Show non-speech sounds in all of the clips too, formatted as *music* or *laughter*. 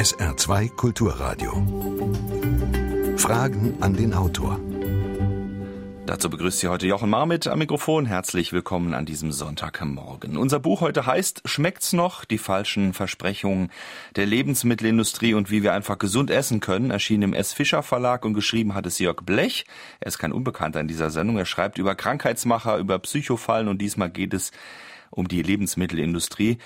SR2 Kulturradio. Fragen an den Autor. Dazu begrüßt Sie heute Jochen Marmit am Mikrofon. Herzlich willkommen an diesem Sonntagmorgen. Unser Buch heute heißt Schmeckt's noch? Die falschen Versprechungen der Lebensmittelindustrie und wie wir einfach gesund essen können. Erschien im S. Fischer Verlag und geschrieben hat es Jörg Blech. Er ist kein Unbekannter in dieser Sendung. Er schreibt über Krankheitsmacher, über Psychofallen und diesmal geht es um die Lebensmittelindustrie.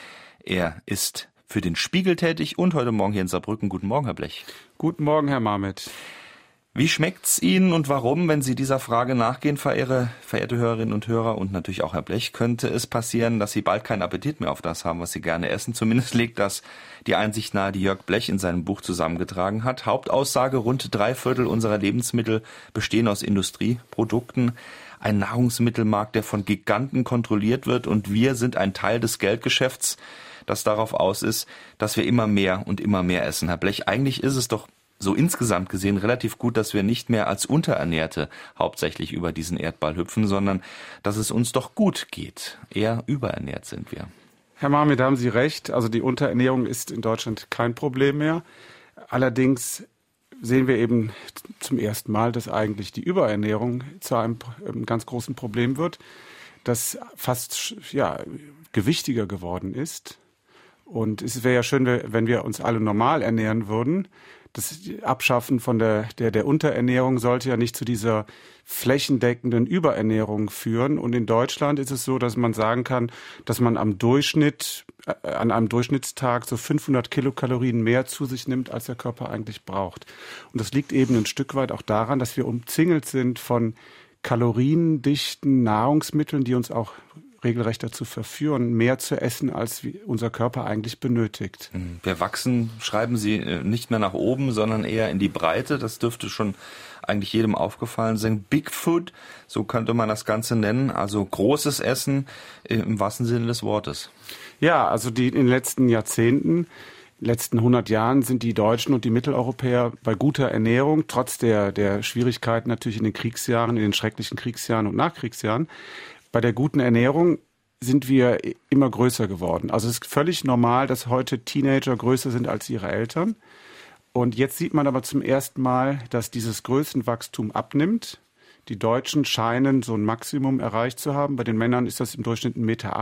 Er ist für den Spiegel tätig und heute Morgen hier in Saarbrücken. Guten Morgen, Herr Blech. Guten Morgen, Herr Marmit. Wie schmeckt's Ihnen und warum, wenn Sie dieser Frage nachgehen, verehrte, verehrte Hörerinnen und Hörer und natürlich auch Herr Blech, könnte es passieren, dass Sie bald keinen Appetit mehr auf das haben, was Sie gerne essen? Zumindest legt das die Einsicht nahe, die Jörg Blech in seinem Buch zusammengetragen hat. Hauptaussage, rund drei Viertel unserer Lebensmittel bestehen aus Industrieprodukten. Ein Nahrungsmittelmarkt, der von Giganten kontrolliert wird und wir sind ein Teil des Geldgeschäfts, das darauf aus ist, dass wir immer mehr und immer mehr essen. Herr Blech, eigentlich ist es doch so insgesamt gesehen relativ gut, dass wir nicht mehr als Unterernährte hauptsächlich über diesen Erdball hüpfen, sondern dass es uns doch gut geht. Eher überernährt sind wir. Herr Marmit, haben Sie recht. Also die Unterernährung ist in Deutschland kein Problem mehr. Allerdings sehen wir eben zum ersten Mal, dass eigentlich die Überernährung zu einem ganz großen Problem wird, das fast ja, gewichtiger geworden ist. Und es wäre ja schön, wenn wir uns alle normal ernähren würden das Abschaffen von der, der, der Unterernährung sollte ja nicht zu dieser flächendeckenden Überernährung führen. Und in Deutschland ist es so, dass man sagen kann, dass man am Durchschnitt, äh, an einem Durchschnittstag so 500 Kilokalorien mehr zu sich nimmt, als der Körper eigentlich braucht. Und das liegt eben ein Stück weit auch daran, dass wir umzingelt sind von kaloriendichten Nahrungsmitteln, die uns auch regelrecht dazu verführen, mehr zu essen, als unser Körper eigentlich benötigt. Mhm. Wir wachsen, schreiben Sie, äh, nicht mehr nach oben, sondern eher in die Breite. Das dürfte schon eigentlich jedem aufgefallen sein. Big Food, so könnte man das Ganze nennen, also großes Essen äh, im wahrsten Sinne des Wortes. Ja, also die in den letzten Jahrzehnten letzten 100 Jahren sind die Deutschen und die Mitteleuropäer bei guter Ernährung, trotz der, der Schwierigkeiten natürlich in den Kriegsjahren, in den schrecklichen Kriegsjahren und Nachkriegsjahren, bei der guten Ernährung sind wir immer größer geworden. Also es ist völlig normal, dass heute Teenager größer sind als ihre Eltern. Und jetzt sieht man aber zum ersten Mal, dass dieses Größenwachstum abnimmt. Die Deutschen scheinen so ein Maximum erreicht zu haben. Bei den Männern ist das im Durchschnitt 1,80 Meter.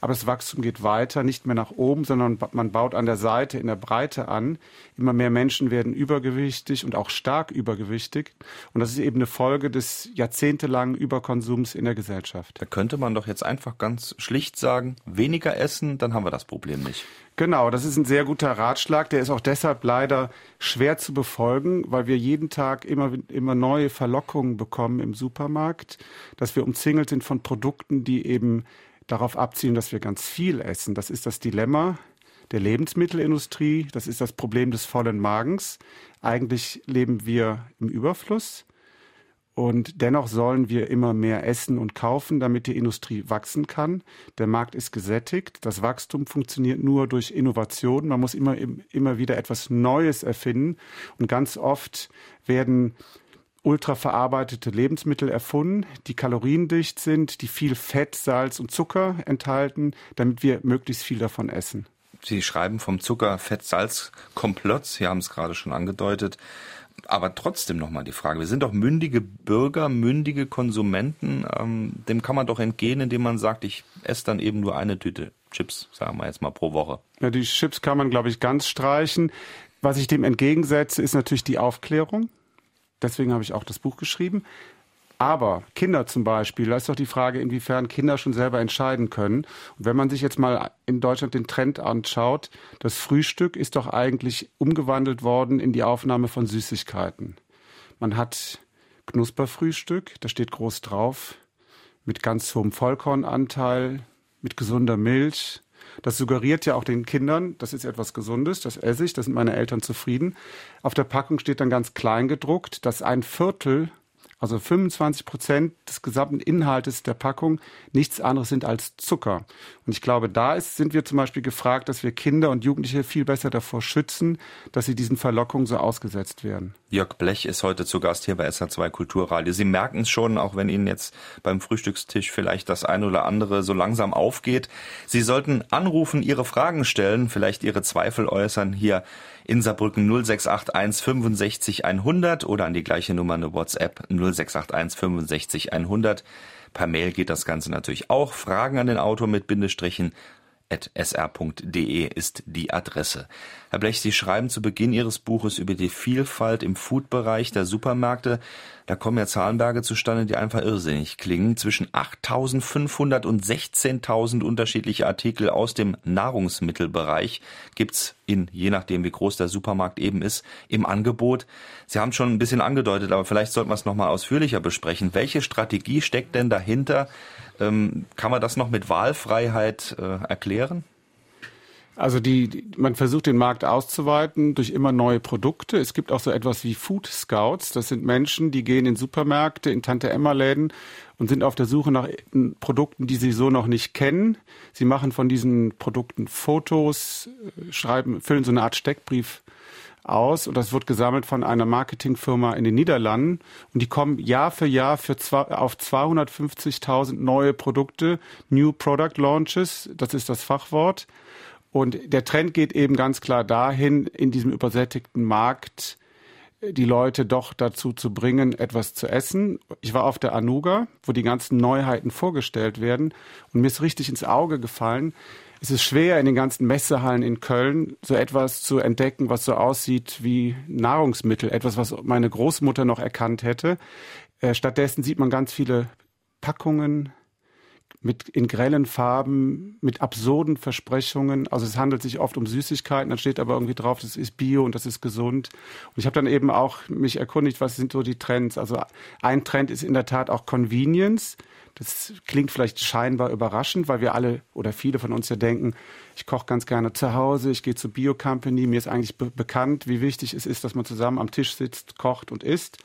Aber das Wachstum geht weiter, nicht mehr nach oben, sondern man baut an der Seite, in der Breite an. Immer mehr Menschen werden übergewichtig und auch stark übergewichtig. Und das ist eben eine Folge des jahrzehntelangen Überkonsums in der Gesellschaft. Da könnte man doch jetzt einfach ganz schlicht sagen, weniger essen, dann haben wir das Problem nicht. Genau, das ist ein sehr guter Ratschlag. Der ist auch deshalb leider schwer zu befolgen, weil wir jeden Tag immer, immer neue Verlockungen bekommen im Supermarkt, dass wir umzingelt sind von Produkten, die eben darauf abzielen, dass wir ganz viel essen. Das ist das Dilemma der Lebensmittelindustrie. Das ist das Problem des vollen Magens. Eigentlich leben wir im Überfluss. Und dennoch sollen wir immer mehr essen und kaufen, damit die Industrie wachsen kann. Der Markt ist gesättigt. Das Wachstum funktioniert nur durch Innovation. Man muss immer, immer wieder etwas Neues erfinden. Und ganz oft werden ultraverarbeitete Lebensmittel erfunden, die kaloriendicht sind, die viel Fett, Salz und Zucker enthalten, damit wir möglichst viel davon essen. Sie schreiben vom Zucker, Fett, Salz Komplott. Sie haben es gerade schon angedeutet. Aber trotzdem nochmal die Frage, wir sind doch mündige Bürger, mündige Konsumenten. Ähm, dem kann man doch entgehen, indem man sagt, ich esse dann eben nur eine Tüte Chips, sagen wir jetzt mal pro Woche. Ja, die Chips kann man, glaube ich, ganz streichen. Was ich dem entgegensetze, ist natürlich die Aufklärung. Deswegen habe ich auch das Buch geschrieben. Aber Kinder zum Beispiel, da ist doch die Frage, inwiefern Kinder schon selber entscheiden können. Und wenn man sich jetzt mal in Deutschland den Trend anschaut, das Frühstück ist doch eigentlich umgewandelt worden in die Aufnahme von Süßigkeiten. Man hat Knusperfrühstück, da steht groß drauf, mit ganz hohem Vollkornanteil, mit gesunder Milch. Das suggeriert ja auch den Kindern, das ist etwas Gesundes, das esse ich, da sind meine Eltern zufrieden. Auf der Packung steht dann ganz klein gedruckt, dass ein Viertel also 25 Prozent des gesamten Inhaltes der Packung, nichts anderes sind als Zucker. Und ich glaube, da ist, sind wir zum Beispiel gefragt, dass wir Kinder und Jugendliche viel besser davor schützen, dass sie diesen Verlockungen so ausgesetzt werden. Jörg Blech ist heute zu Gast hier bei SA2 Kulturradio. Sie merken es schon, auch wenn Ihnen jetzt beim Frühstückstisch vielleicht das eine oder andere so langsam aufgeht. Sie sollten anrufen, Ihre Fragen stellen, vielleicht Ihre Zweifel äußern hier in Saarbrücken 0681 65 100 oder an die gleiche Nummer eine WhatsApp 0681 65 100. Per Mail geht das Ganze natürlich auch. Fragen an den Autor mit Bindestrichen sr.de ist die Adresse. Herr Blech, Sie schreiben zu Beginn Ihres Buches über die Vielfalt im Foodbereich der Supermärkte. Da kommen ja Zahlenberge zustande, die einfach irrsinnig klingen. Zwischen 8.500 und 16.000 unterschiedliche Artikel aus dem Nahrungsmittelbereich gibt's in, je nachdem wie groß der Supermarkt eben ist, im Angebot. Sie haben schon ein bisschen angedeutet, aber vielleicht sollten wir es nochmal ausführlicher besprechen. Welche Strategie steckt denn dahinter, ähm, kann man das noch mit Wahlfreiheit äh, erklären? Also die, die, man versucht den Markt auszuweiten durch immer neue Produkte. Es gibt auch so etwas wie Food Scouts. Das sind Menschen, die gehen in Supermärkte, in Tante Emma Läden und sind auf der Suche nach Produkten, die sie so noch nicht kennen. Sie machen von diesen Produkten Fotos, äh, schreiben, füllen so eine Art Steckbrief aus und das wird gesammelt von einer Marketingfirma in den Niederlanden und die kommen Jahr für Jahr für zwei, auf 250.000 neue Produkte, New Product Launches, das ist das Fachwort. Und der Trend geht eben ganz klar dahin, in diesem übersättigten Markt die Leute doch dazu zu bringen, etwas zu essen. Ich war auf der Anuga, wo die ganzen Neuheiten vorgestellt werden und mir ist richtig ins Auge gefallen, es ist schwer, in den ganzen Messehallen in Köln so etwas zu entdecken, was so aussieht wie Nahrungsmittel, etwas, was meine Großmutter noch erkannt hätte. Äh, stattdessen sieht man ganz viele Packungen mit in grellen Farben, mit absurden Versprechungen. Also es handelt sich oft um Süßigkeiten, dann steht aber irgendwie drauf, das ist Bio und das ist gesund. Und ich habe dann eben auch mich erkundigt, was sind so die Trends. Also ein Trend ist in der Tat auch Convenience. Das klingt vielleicht scheinbar überraschend, weil wir alle oder viele von uns ja denken, ich koche ganz gerne zu Hause, ich gehe zur Bio Company, mir ist eigentlich be bekannt, wie wichtig es ist, dass man zusammen am Tisch sitzt, kocht und isst.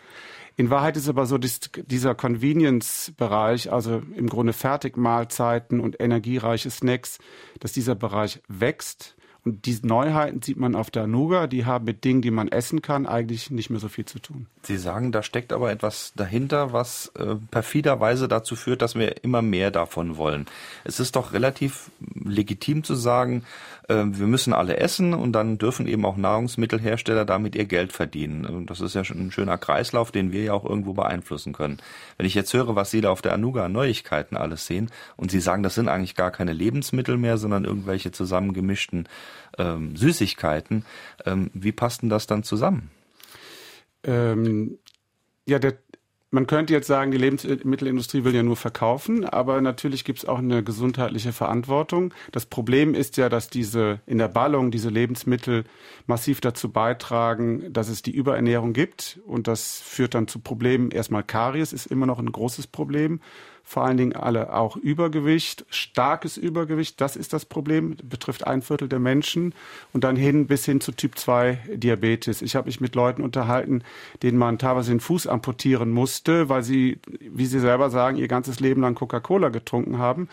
In Wahrheit ist aber so dieser Convenience-Bereich, also im Grunde Fertigmahlzeiten und energiereiche Snacks, dass dieser Bereich wächst und diese Neuheiten sieht man auf der Nuga, die haben mit Dingen, die man essen kann, eigentlich nicht mehr so viel zu tun. Sie sagen, da steckt aber etwas dahinter, was äh, perfiderweise dazu führt, dass wir immer mehr davon wollen. Es ist doch relativ legitim zu sagen, äh, wir müssen alle essen und dann dürfen eben auch Nahrungsmittelhersteller damit ihr Geld verdienen. Das ist ja schon ein schöner Kreislauf, den wir ja auch irgendwo beeinflussen können. Wenn ich jetzt höre, was Sie da auf der Anuga Neuigkeiten alles sehen und Sie sagen, das sind eigentlich gar keine Lebensmittel mehr, sondern irgendwelche zusammengemischten ähm, Süßigkeiten. Ähm, wie passt denn das dann zusammen? Ähm, ja, der, man könnte jetzt sagen, die Lebensmittelindustrie will ja nur verkaufen, aber natürlich gibt es auch eine gesundheitliche Verantwortung. Das Problem ist ja, dass diese in der Ballung diese Lebensmittel massiv dazu beitragen, dass es die Überernährung gibt und das führt dann zu Problemen. Erstmal Karies ist immer noch ein großes Problem vor allen Dingen alle auch Übergewicht, starkes Übergewicht, das ist das Problem, betrifft ein Viertel der Menschen und dann hin bis hin zu Typ 2 Diabetes. Ich habe mich mit Leuten unterhalten, denen man teilweise den Fuß amputieren musste, weil sie, wie sie selber sagen, ihr ganzes Leben lang Coca-Cola getrunken haben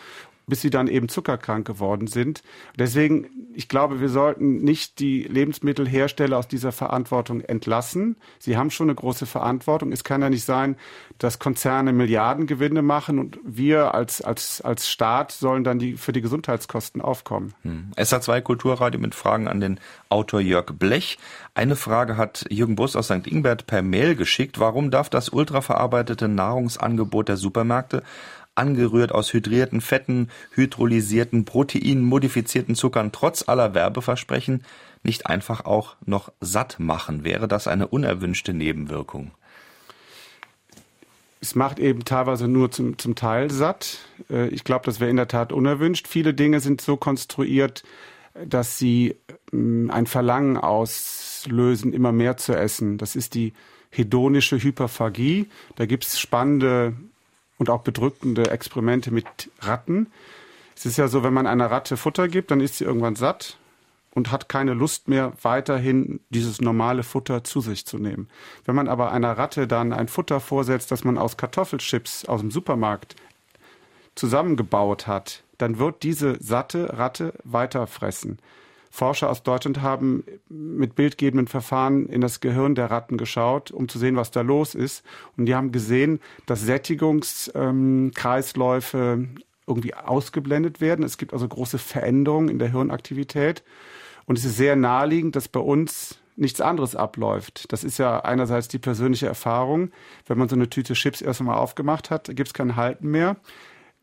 bis sie dann eben zuckerkrank geworden sind. Deswegen, ich glaube, wir sollten nicht die Lebensmittelhersteller aus dieser Verantwortung entlassen. Sie haben schon eine große Verantwortung. Es kann ja nicht sein, dass Konzerne Milliardengewinne machen und wir als, als, als Staat sollen dann die, für die Gesundheitskosten aufkommen. Hm. SA2 Kulturradio mit Fragen an den Autor Jörg Blech. Eine Frage hat Jürgen Bus aus St. Ingbert per Mail geschickt. Warum darf das ultraverarbeitete Nahrungsangebot der Supermärkte angerührt aus hydrierten Fetten, hydrolysierten Proteinen, modifizierten Zuckern, trotz aller Werbeversprechen nicht einfach auch noch satt machen? Wäre das eine unerwünschte Nebenwirkung? Es macht eben teilweise nur zum, zum Teil satt. Äh, ich glaube, das wäre in der Tat unerwünscht. Viele Dinge sind so konstruiert, dass sie mm, ein Verlangen auslösen, immer mehr zu essen. Das ist die hedonische Hyperphagie. Da gibt es spannende und auch bedrückende Experimente mit Ratten. Es ist ja so, wenn man einer Ratte Futter gibt, dann ist sie irgendwann satt und hat keine Lust mehr, weiterhin dieses normale Futter zu sich zu nehmen. Wenn man aber einer Ratte dann ein Futter vorsetzt, das man aus Kartoffelchips aus dem Supermarkt zusammengebaut hat, dann wird diese satte Ratte weiter fressen. Forscher aus Deutschland haben mit bildgebenden Verfahren in das Gehirn der Ratten geschaut, um zu sehen, was da los ist. Und die haben gesehen, dass Sättigungskreisläufe ähm, irgendwie ausgeblendet werden. Es gibt also große Veränderungen in der Hirnaktivität. Und es ist sehr naheliegend, dass bei uns nichts anderes abläuft. Das ist ja einerseits die persönliche Erfahrung. Wenn man so eine Tüte Chips erst einmal aufgemacht hat, gibt es kein Halten mehr.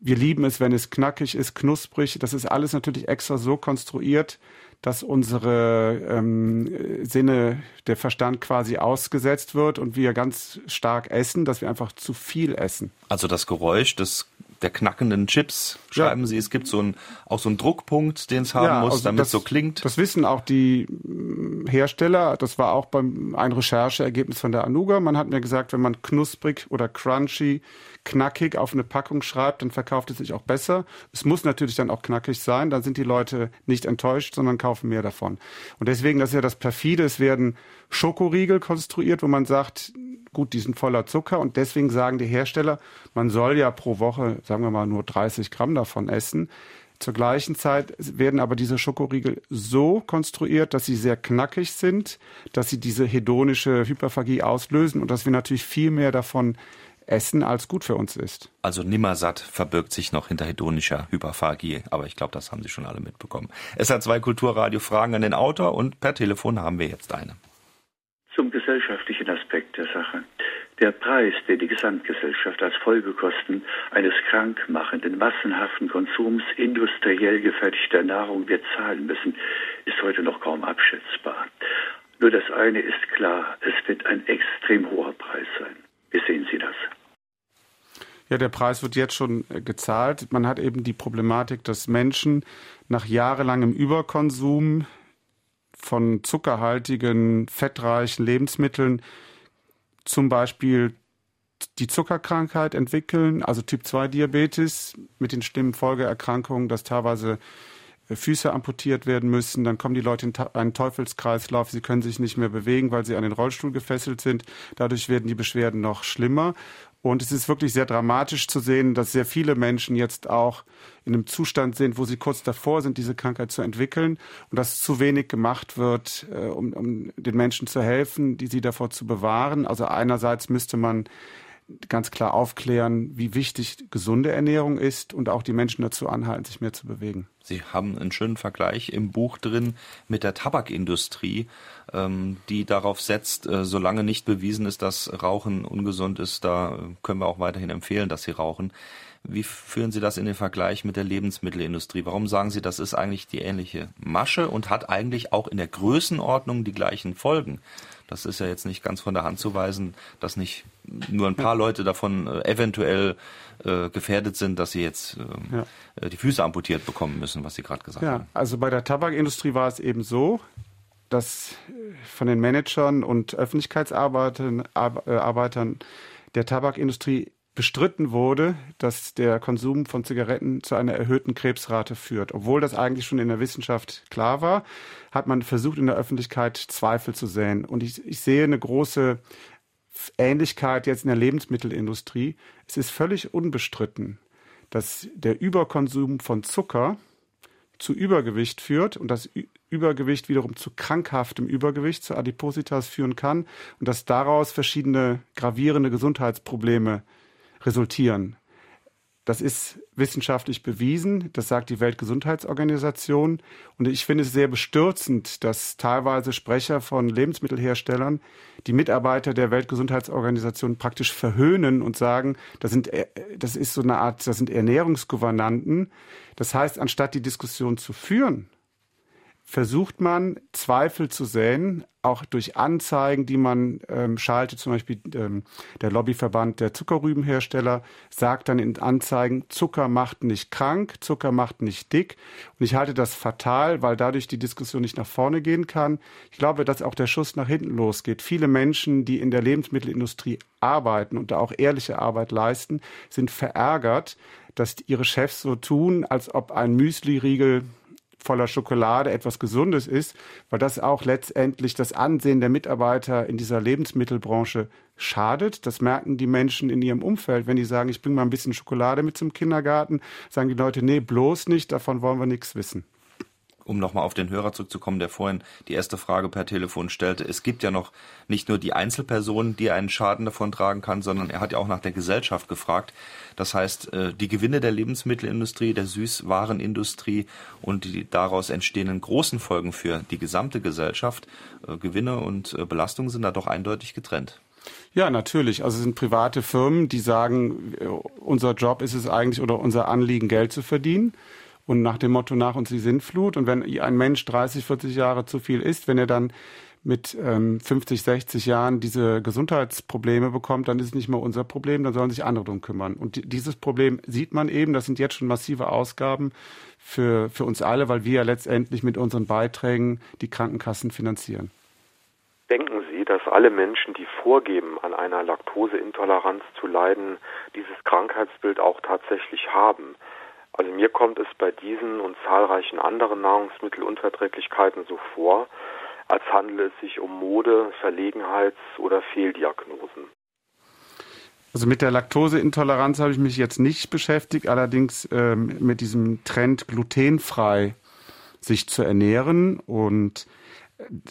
Wir lieben es, wenn es knackig ist, knusprig. Das ist alles natürlich extra so konstruiert, dass unsere ähm, Sinne, der Verstand quasi ausgesetzt wird und wir ganz stark essen, dass wir einfach zu viel essen. Also das Geräusch des der knackenden Chips, schreiben ja. Sie. Es gibt so ein, auch so einen Druckpunkt, den es haben ja, muss, also damit es so klingt. Das wissen auch die Hersteller. Das war auch beim ein Rechercheergebnis von der Anuga. Man hat mir gesagt, wenn man knusprig oder crunchy, knackig auf eine Packung schreibt, dann verkauft es sich auch besser. Es muss natürlich dann auch knackig sein. Dann sind die Leute nicht enttäuscht, sondern kaufen mehr davon. Und deswegen, das ist ja das perfide. Es werden Schokoriegel konstruiert, wo man sagt, gut, die sind voller Zucker und deswegen sagen die Hersteller, man soll ja pro Woche, sagen wir mal, nur 30 Gramm davon essen. Zur gleichen Zeit werden aber diese Schokoriegel so konstruiert, dass sie sehr knackig sind, dass sie diese hedonische Hyperphagie auslösen und dass wir natürlich viel mehr davon essen, als gut für uns ist. Also Nimmersatt verbirgt sich noch hinter hedonischer Hyperphagie, aber ich glaube, das haben Sie schon alle mitbekommen. Es hat zwei Kulturradio-Fragen an den Autor und per Telefon haben wir jetzt eine zum gesellschaftlichen. Der Preis, den die Gesamtgesellschaft als Folgekosten eines krankmachenden, massenhaften Konsums industriell gefertigter Nahrung wird zahlen müssen, ist heute noch kaum abschätzbar. Nur das eine ist klar, es wird ein extrem hoher Preis sein. Wie sehen Sie das? Ja, der Preis wird jetzt schon äh, gezahlt. Man hat eben die Problematik, dass Menschen nach jahrelangem Überkonsum von zuckerhaltigen, fettreichen Lebensmitteln zum Beispiel die Zuckerkrankheit entwickeln, also Typ-2-Diabetes mit den schlimmen Folgeerkrankungen, dass teilweise äh, Füße amputiert werden müssen, dann kommen die Leute in einen Teufelskreislauf, sie können sich nicht mehr bewegen, weil sie an den Rollstuhl gefesselt sind. Dadurch werden die Beschwerden noch schlimmer. Und es ist wirklich sehr dramatisch zu sehen, dass sehr viele Menschen jetzt auch in einem Zustand sind, wo sie kurz davor sind, diese Krankheit zu entwickeln und dass zu wenig gemacht wird, äh, um, um den Menschen zu helfen, die sie davor zu bewahren. Also einerseits müsste man ganz klar aufklären, wie wichtig gesunde Ernährung ist und auch die Menschen dazu anhalten, sich mehr zu bewegen. Sie haben einen schönen Vergleich im Buch drin mit der Tabakindustrie, ähm, die darauf setzt, äh, solange nicht bewiesen ist, dass Rauchen ungesund ist, da können wir auch weiterhin empfehlen, dass Sie rauchen. Wie führen Sie das in den Vergleich mit der Lebensmittelindustrie? Warum sagen Sie, das ist eigentlich die ähnliche Masche und hat eigentlich auch in der Größenordnung die gleichen Folgen? Das ist ja jetzt nicht ganz von der Hand zu weisen, dass nicht nur ein paar Leute davon äh, eventuell äh, gefährdet sind, dass sie jetzt äh, ja. Äh, die Füße amputiert bekommen müssen, was Sie gerade gesagt ja, haben. Also bei der Tabakindustrie war es eben so, dass von den Managern und Öffentlichkeitsarbeitern Arbeitern der Tabakindustrie bestritten wurde, dass der Konsum von Zigaretten zu einer erhöhten Krebsrate führt. Obwohl das eigentlich schon in der Wissenschaft klar war, hat man versucht, in der Öffentlichkeit Zweifel zu säen. Und ich, ich sehe eine große Ähnlichkeit jetzt in der Lebensmittelindustrie. Es ist völlig unbestritten, dass der Überkonsum von Zucker zu Übergewicht führt und das Übergewicht wiederum zu krankhaftem Übergewicht, zu Adipositas führen kann und dass daraus verschiedene gravierende Gesundheitsprobleme resultieren. Das ist wissenschaftlich bewiesen, das sagt die Weltgesundheitsorganisation. Und ich finde es sehr bestürzend, dass teilweise Sprecher von Lebensmittelherstellern die Mitarbeiter der Weltgesundheitsorganisation praktisch verhöhnen und sagen, das, sind, äh, das ist so eine Art, das sind Ernährungsgouvernanten. Das heißt, anstatt die Diskussion zu führen, versucht man, Zweifel zu säen, auch durch Anzeigen, die man ähm, schaltet. Zum Beispiel ähm, der Lobbyverband der Zuckerrübenhersteller sagt dann in Anzeigen, Zucker macht nicht krank, Zucker macht nicht dick. Und ich halte das fatal, weil dadurch die Diskussion nicht nach vorne gehen kann. Ich glaube, dass auch der Schuss nach hinten losgeht. Viele Menschen, die in der Lebensmittelindustrie arbeiten und da auch ehrliche Arbeit leisten, sind verärgert, dass ihre Chefs so tun, als ob ein Müsli-Riegel voller Schokolade etwas Gesundes ist, weil das auch letztendlich das Ansehen der Mitarbeiter in dieser Lebensmittelbranche schadet. Das merken die Menschen in ihrem Umfeld, wenn die sagen, ich bringe mal ein bisschen Schokolade mit zum Kindergarten, sagen die Leute, nee, bloß nicht, davon wollen wir nichts wissen. Um nochmal auf den Hörer zurückzukommen, der vorhin die erste Frage per Telefon stellte. Es gibt ja noch nicht nur die Einzelperson, die einen Schaden davon tragen kann, sondern er hat ja auch nach der Gesellschaft gefragt. Das heißt, äh, die Gewinne der Lebensmittelindustrie, der Süßwarenindustrie und die daraus entstehenden großen Folgen für die gesamte Gesellschaft, äh, Gewinne und äh, Belastungen sind da doch eindeutig getrennt. Ja, natürlich. Also es sind private Firmen, die sagen, unser Job ist es eigentlich oder unser Anliegen, Geld zu verdienen und nach dem Motto nach uns die Sintflut. Und wenn ein Mensch 30, 40 Jahre zu viel isst, wenn er dann mit ähm, 50, 60 Jahren diese Gesundheitsprobleme bekommt, dann ist es nicht mehr unser Problem, dann sollen sich andere drum kümmern. Und dieses Problem sieht man eben, das sind jetzt schon massive Ausgaben für, für uns alle, weil wir ja letztendlich mit unseren Beiträgen die Krankenkassen finanzieren. Denken Sie, dass alle Menschen, die vorgeben, an einer Laktoseintoleranz zu leiden, dieses Krankheitsbild auch tatsächlich haben? Also mir kommt es bei diesen und zahlreichen anderen Nahrungsmittelunverträglichkeiten so vor, als handele es sich um Mode, Verlegenheits- oder Fehldiagnosen. Also mit der Laktoseintoleranz habe ich mich jetzt nicht beschäftigt, allerdings ähm, mit diesem Trend glutenfrei sich zu ernähren und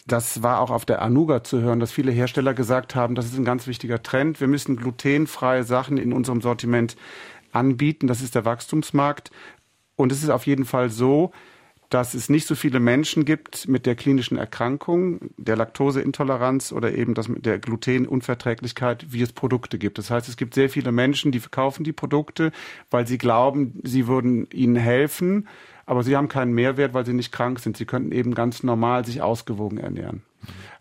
das war auch auf der Anuga zu hören, dass viele Hersteller gesagt haben, das ist ein ganz wichtiger Trend. Wir müssen glutenfreie Sachen in unserem Sortiment anbieten. Das ist der Wachstumsmarkt. Und es ist auf jeden Fall so, dass es nicht so viele Menschen gibt mit der klinischen Erkrankung, der Laktoseintoleranz oder eben das mit der Glutenunverträglichkeit, wie es Produkte gibt. Das heißt, es gibt sehr viele Menschen, die verkaufen die Produkte, weil sie glauben, sie würden ihnen helfen, aber sie haben keinen Mehrwert, weil sie nicht krank sind. Sie könnten eben ganz normal sich ausgewogen ernähren.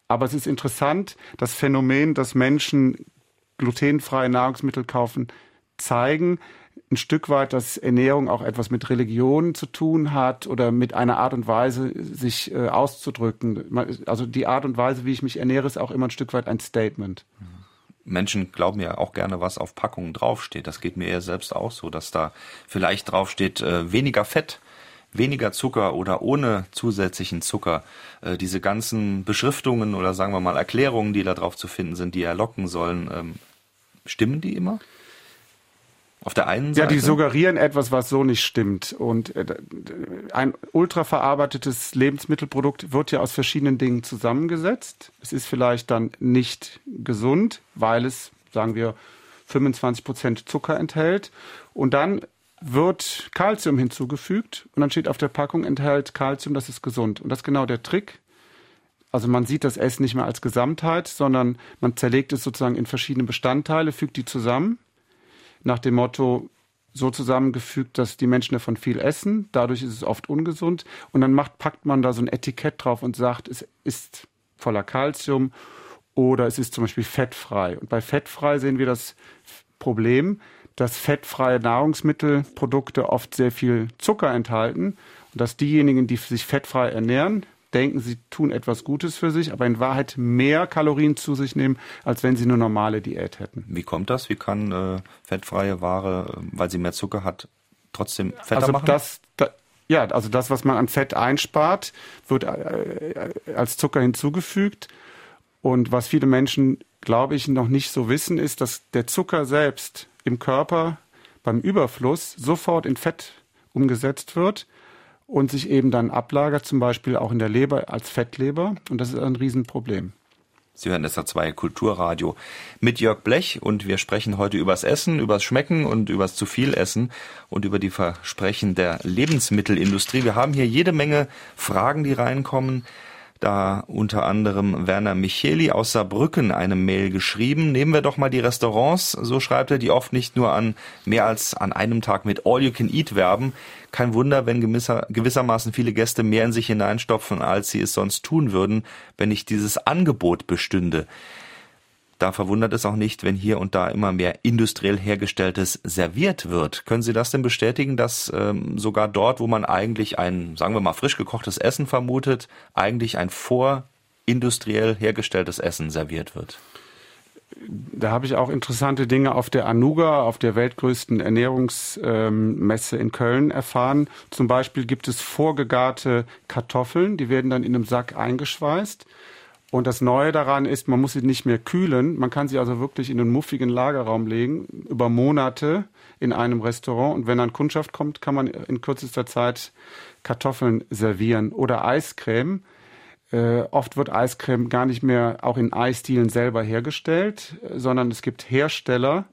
Aber es ist interessant, das Phänomen, dass Menschen glutenfreie Nahrungsmittel kaufen, zeigen ein Stück weit, dass Ernährung auch etwas mit Religion zu tun hat oder mit einer Art und Weise, sich äh, auszudrücken. Also die Art und Weise, wie ich mich ernähre, ist auch immer ein Stück weit ein Statement. Menschen glauben ja auch gerne, was auf Packungen draufsteht. Das geht mir eher selbst auch so, dass da vielleicht draufsteht, äh, weniger Fett, weniger Zucker oder ohne zusätzlichen Zucker. Äh, diese ganzen Beschriftungen oder sagen wir mal Erklärungen, die da drauf zu finden sind, die erlocken sollen, ähm, stimmen die immer? Auf der einen Seite. Ja, die suggerieren etwas, was so nicht stimmt. Und äh, ein ultraverarbeitetes Lebensmittelprodukt wird ja aus verschiedenen Dingen zusammengesetzt. Es ist vielleicht dann nicht gesund, weil es, sagen wir, 25 Prozent Zucker enthält. Und dann wird Kalzium hinzugefügt und dann steht auf der Packung enthält Kalzium, das ist gesund. Und das ist genau der Trick. Also man sieht das Essen nicht mehr als Gesamtheit, sondern man zerlegt es sozusagen in verschiedene Bestandteile, fügt die zusammen nach dem Motto, so zusammengefügt, dass die Menschen davon viel essen. Dadurch ist es oft ungesund. Und dann macht, packt man da so ein Etikett drauf und sagt, es ist voller Kalzium oder es ist zum Beispiel fettfrei. Und bei fettfrei sehen wir das Problem, dass fettfreie Nahrungsmittelprodukte oft sehr viel Zucker enthalten und dass diejenigen, die sich fettfrei ernähren, denken, sie tun etwas Gutes für sich, aber in Wahrheit mehr Kalorien zu sich nehmen, als wenn sie eine normale Diät hätten. Wie kommt das? Wie kann äh, fettfreie Ware, äh, weil sie mehr Zucker hat, trotzdem fetter also machen? Das, da, ja, also das, was man an Fett einspart, wird äh, als Zucker hinzugefügt. Und was viele Menschen, glaube ich, noch nicht so wissen, ist, dass der Zucker selbst im Körper beim Überfluss sofort in Fett umgesetzt wird und sich eben dann ablagert, zum Beispiel auch in der Leber als Fettleber. Und das ist ein Riesenproblem. Sie hören SR2 Kulturradio mit Jörg Blech und wir sprechen heute übers Essen, übers Schmecken und übers zu viel Essen und über die Versprechen der Lebensmittelindustrie. Wir haben hier jede Menge Fragen, die reinkommen da unter anderem Werner Micheli aus Saarbrücken eine Mail geschrieben. Nehmen wir doch mal die Restaurants, so schreibt er, die oft nicht nur an mehr als an einem Tag mit All You Can Eat werben. Kein Wunder, wenn gewisser, gewissermaßen viele Gäste mehr in sich hineinstopfen, als sie es sonst tun würden, wenn nicht dieses Angebot bestünde. Da verwundert es auch nicht, wenn hier und da immer mehr industriell hergestelltes serviert wird. Können Sie das denn bestätigen, dass ähm, sogar dort, wo man eigentlich ein, sagen wir mal, frisch gekochtes Essen vermutet, eigentlich ein vorindustriell hergestelltes Essen serviert wird? Da habe ich auch interessante Dinge auf der Anuga, auf der weltgrößten Ernährungsmesse in Köln erfahren. Zum Beispiel gibt es vorgegarte Kartoffeln, die werden dann in einem Sack eingeschweißt Und das Neue daran ist, man muss sie nicht mehr kühlen. Man kann sie also wirklich in einen muffigen Lagerraum legen, über Monate in einem Restaurant. Und wenn dann Kundschaft kommt, kann man in kürzester Zeit Kartoffeln servieren oder Eiscreme. Äh, oft wird Eiscreme gar nicht mehr auch in Eisdielen selber hergestellt, sondern es gibt Hersteller,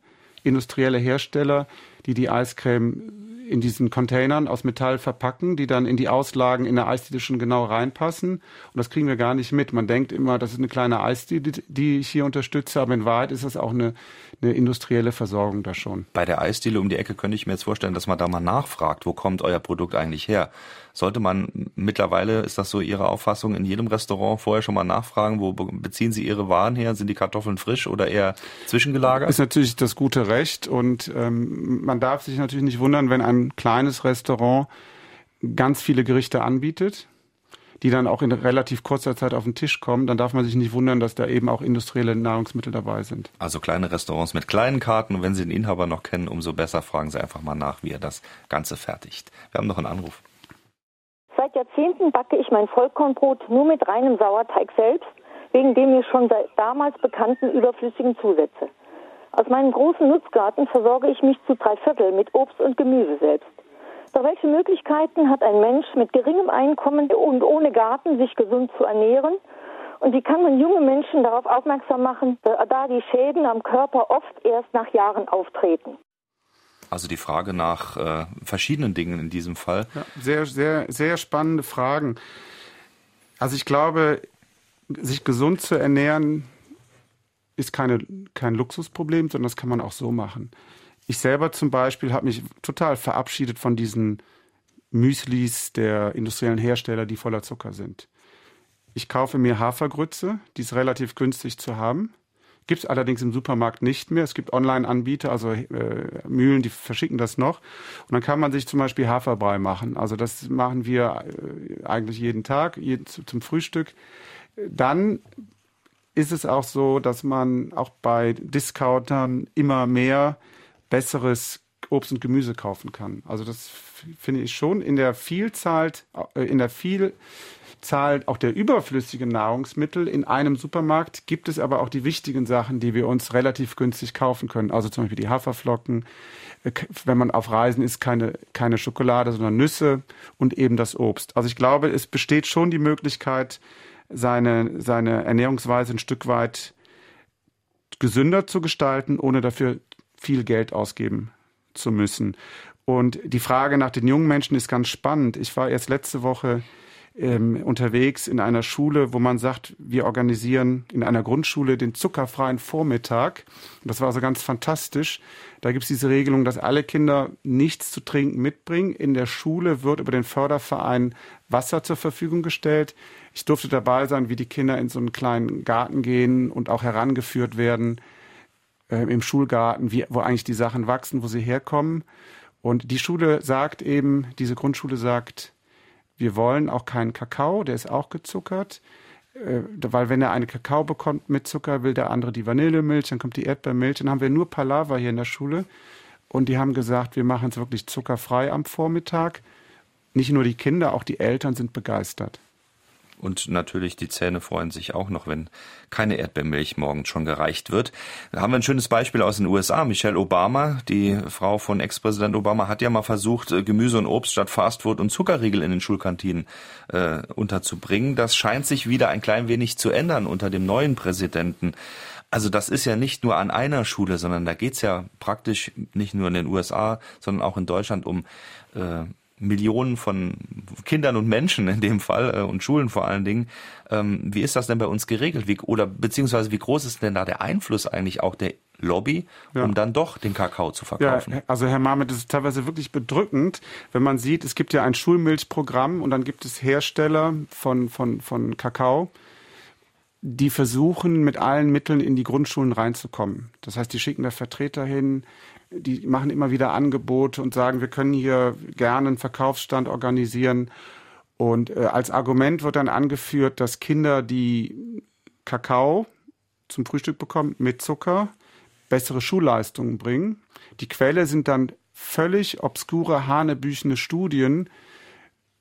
industrielle Hersteller, die die Eiscreme in diesen Containern aus Metall verpacken, die dann in die Auslagen in der Eisdiele schon genau reinpassen. Und das kriegen wir gar nicht mit. Man denkt immer, das ist eine kleine Eisdiele, die ich hier unterstütze, aber in Wahrheit ist das auch eine, eine industrielle Versorgung da schon. Bei der Eisdiele um die Ecke könnte ich mir jetzt vorstellen, dass man da mal nachfragt, wo kommt euer Produkt eigentlich her? Sollte man mittlerweile, ist das so Ihre Auffassung, in jedem Restaurant vorher schon mal nachfragen, wo beziehen Sie Ihre Waren her? Sind die Kartoffeln frisch oder eher zwischengelagert? Ist natürlich das gute Recht und ähm, man darf sich natürlich nicht wundern, wenn ein kleines Restaurant ganz viele Gerichte anbietet die dann auch in relativ kurzer Zeit auf den Tisch kommen, dann darf man sich nicht wundern, dass da eben auch industrielle Nahrungsmittel dabei sind. Also kleine Restaurants mit kleinen Karten und wenn Sie den Inhaber noch kennen, umso besser fragen Sie einfach mal nach, wie er das Ganze fertigt. Wir haben noch einen Anruf. Jahrzehnten backe ich mein Vollkornbrot nur mit reinem Sauerteig selbst, wegen dem mir schon damals bekannten überflüssigen Zusätze. Aus meinem großen Nutzgarten versorge ich mich zu drei Viertel mit Obst und Gemüse selbst. Doch welche Möglichkeiten hat ein Mensch mit geringem Einkommen und ohne Garten, sich gesund zu ernähren? Und wie kann man junge Menschen darauf aufmerksam machen, da die Schäden am Körper oft erst nach Jahren auftreten? Also die Frage nach äh, verschiedenen Dingen in diesem Fall. Ja, sehr, sehr, sehr spannende Fragen. Also ich glaube, sich gesund zu ernähren ist keine, kein Luxusproblem, sondern das kann man auch so machen. Ich selber zum Beispiel habe mich total verabschiedet von diesen Müslis der industriellen Hersteller, die voller Zucker sind. Ich kaufe mir Hafergrütze, die ist relativ günstig zu haben. Gibt es allerdings im Supermarkt nicht mehr. Es gibt Online-Anbieter, also äh, Mühlen, die verschicken das noch. Und dann kann man sich zum Beispiel Haferbrei machen. Also das machen wir äh, eigentlich jeden Tag jeden, zum Frühstück. Dann ist es auch so, dass man auch bei Discountern immer mehr besseres Obst und Gemüse kaufen kann. Also das finde ich schon in der Vielzahl, äh, in der Vielzahl Zahl auch der überflüssigen Nahrungsmittel in einem Supermarkt gibt es aber auch die wichtigen Sachen, die wir uns relativ günstig kaufen können. Also zum Beispiel die Haferflocken. Äh, wenn man auf Reisen ist, keine, keine Schokolade, sondern Nüsse und eben das Obst. Also ich glaube, es besteht schon die Möglichkeit, seine, seine Ernährungsweise ein Stück weit gesünder zu gestalten, ohne dafür viel Geld ausgeben zu müssen. Und die Frage nach den jungen Menschen ist ganz spannend. Ich war erst letzte Woche ähm, unterwegs in einer Schule, wo man sagt, wir organisieren in einer Grundschule den zuckerfreien Vormittag. Das war also ganz fantastisch. Da gibt es diese Regelung, dass alle Kinder nichts zu trinken mitbringen. In der Schule wird über den Förderverein Wasser zur Verfügung gestellt. Ich durfte dabei sein, wie die Kinder in so einen kleinen Garten gehen und auch herangeführt werden äh, im Schulgarten, wie, wo eigentlich die Sachen wachsen, wo sie herkommen. Und die Schule sagt eben, diese Grundschule sagt, wir wollen auch keinen Kakao, der ist auch gezuckert. Äh, weil wenn er eine Kakao bekommt mit Zucker, will der andere die Vanillemilch, dann kommt die Erdbeermilch. Dann haben wir nur Palaver hier in der Schule. Und die haben gesagt, wir machen es wirklich zuckerfrei am Vormittag. Nicht nur die Kinder, auch die Eltern sind begeistert. Und natürlich die Zähne freuen sich auch noch, wenn keine Erdbeermilch morgens schon gereicht wird. Da haben wir ein schönes Beispiel aus den USA. Michelle Obama, die Frau von Ex-Präsident Obama, hat ja mal versucht, äh, Gemüse und Obst statt Fastfood und Zuckerriegel in den Schulkantinen äh, unterzubringen. Das scheint sich wieder ein klein wenig zu ändern unter dem neuen Präsidenten. Also das ist ja nicht nur an einer Schule, sondern da geht's ja praktisch nicht nur in den USA, sondern auch in Deutschland um äh, Millionen von Kindern und Menschen in dem Fall äh, und Schulen vor allen Dingen. Ähm, wie ist das denn bei uns geregelt? Wie, oder beziehungsweise wie groß ist denn da der Einfluss eigentlich auch der Lobby, ja. um dann doch den Kakao zu verkaufen? Ja, also Herr Marmet, das ist teilweise wirklich bedrückend, wenn man sieht, es gibt ja ein Schulmilchprogramm und dann gibt es Hersteller von, von, von Kakao, die versuchen mit allen Mitteln in die Grundschulen reinzukommen. Das heißt, die schicken da Vertreter hin, die machen immer wieder Angebote und sagen, wir können hier gerne einen Verkaufsstand organisieren. Und äh, als Argument wird dann angeführt, dass Kinder, die Kakao zum Frühstück bekommen mit Zucker, bessere Schulleistungen bringen. Die Quelle sind dann völlig obskure, hanebüchene Studien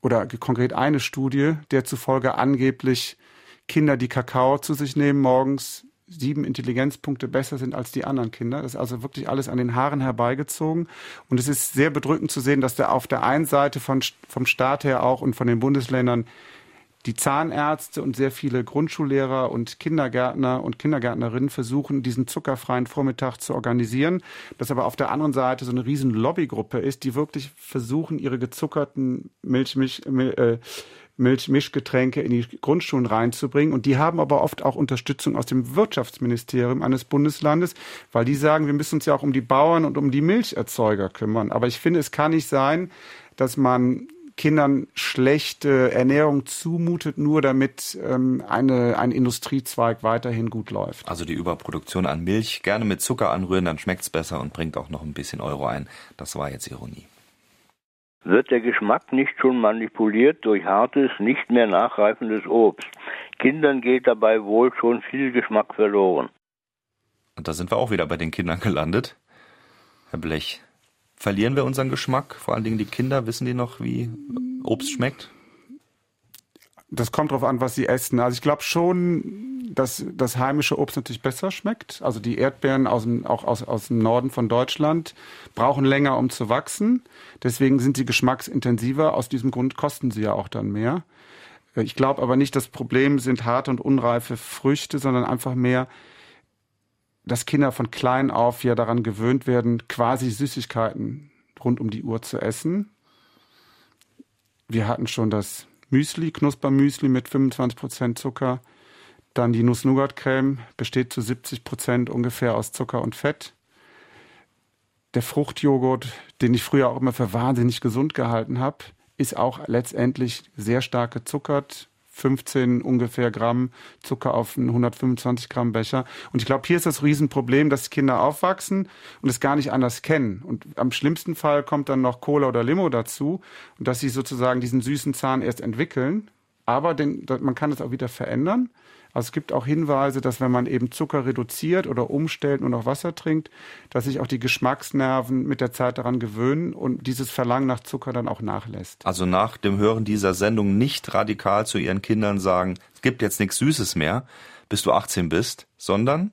oder konkret eine Studie, der zufolge angeblich Kinder, die Kakao zu sich nehmen morgens, sieben Intelligenzpunkte besser sind als die anderen Kinder. Das ist also wirklich alles an den Haaren herbeigezogen. Und es ist sehr bedrückend zu sehen, dass da auf der einen Seite von, vom Staat her auch und von den Bundesländern die Zahnärzte und sehr viele Grundschullehrer und Kindergärtner und Kindergärtnerinnen versuchen, diesen zuckerfreien Vormittag zu organisieren. Dass aber auf der anderen Seite so eine riesen Lobbygruppe ist, die wirklich versuchen, ihre gezuckerten Milchmilch, äh, Milchmischgetränke in die Grundschulen reinzubringen. Und die haben aber oft auch Unterstützung aus dem Wirtschaftsministerium eines Bundeslandes, weil die sagen, wir müssen uns ja auch um die Bauern und um die Milcherzeuger kümmern. Aber ich finde, es kann nicht sein, dass man Kindern schlechte Ernährung zumutet, nur damit ähm, eine, ein Industriezweig weiterhin gut läuft. Also die Überproduktion an Milch gerne mit Zucker anrühren, dann schmeckt's besser und bringt auch noch ein bisschen Euro ein. Das war jetzt Ironie. Wird der Geschmack nicht schon manipuliert durch hartes, nicht mehr nachreifendes Obst? Kindern geht dabei wohl schon viel Geschmack verloren. Und da sind wir auch wieder bei den Kindern gelandet. Herr Blech, Verlieren wir unseren Geschmack? Vor allen Dingen die Kinder, wissen die noch, wie Obst schmeckt? Das kommt darauf an, was sie essen. Also ich glaube schon, dass das heimische Obst natürlich besser schmeckt. Also die Erdbeeren aus dem, auch aus, aus dem Norden von Deutschland brauchen länger, um zu wachsen. Deswegen sind sie geschmacksintensiver. Aus diesem Grund kosten sie ja auch dann mehr. Ich glaube aber nicht, das Problem sind harte und unreife Früchte, sondern einfach mehr dass Kinder von klein auf ja daran gewöhnt werden, quasi Süßigkeiten rund um die Uhr zu essen. Wir hatten schon das Müsli, Knuspermüsli mit 25 Prozent Zucker. Dann die Nuss-Nougat-Creme besteht zu 70 Prozent ungefähr aus Zucker und Fett. Der Fruchtjoghurt, den ich früher auch immer für wahnsinnig gesund gehalten habe, ist auch letztendlich sehr stark gezuckert, 15 ungefähr Gramm Zucker auf einen 125 Gramm Becher. Und ich glaube, hier ist das Riesenproblem, dass Kinder aufwachsen und es gar nicht anders kennen. Und am schlimmsten Fall kommt dann noch Cola oder Limo dazu und dass sie sozusagen diesen süßen Zahn erst entwickeln. Aber den, man kann es auch wieder verändern. Also es gibt auch Hinweise, dass wenn man eben Zucker reduziert oder umstellt und noch Wasser trinkt, dass sich auch die Geschmacksnerven mit der Zeit daran gewöhnen und dieses Verlangen nach Zucker dann auch nachlässt. Also nach dem Hören dieser Sendung nicht radikal zu ihren Kindern sagen, es gibt jetzt nichts Süßes mehr, bis du 18 bist, sondern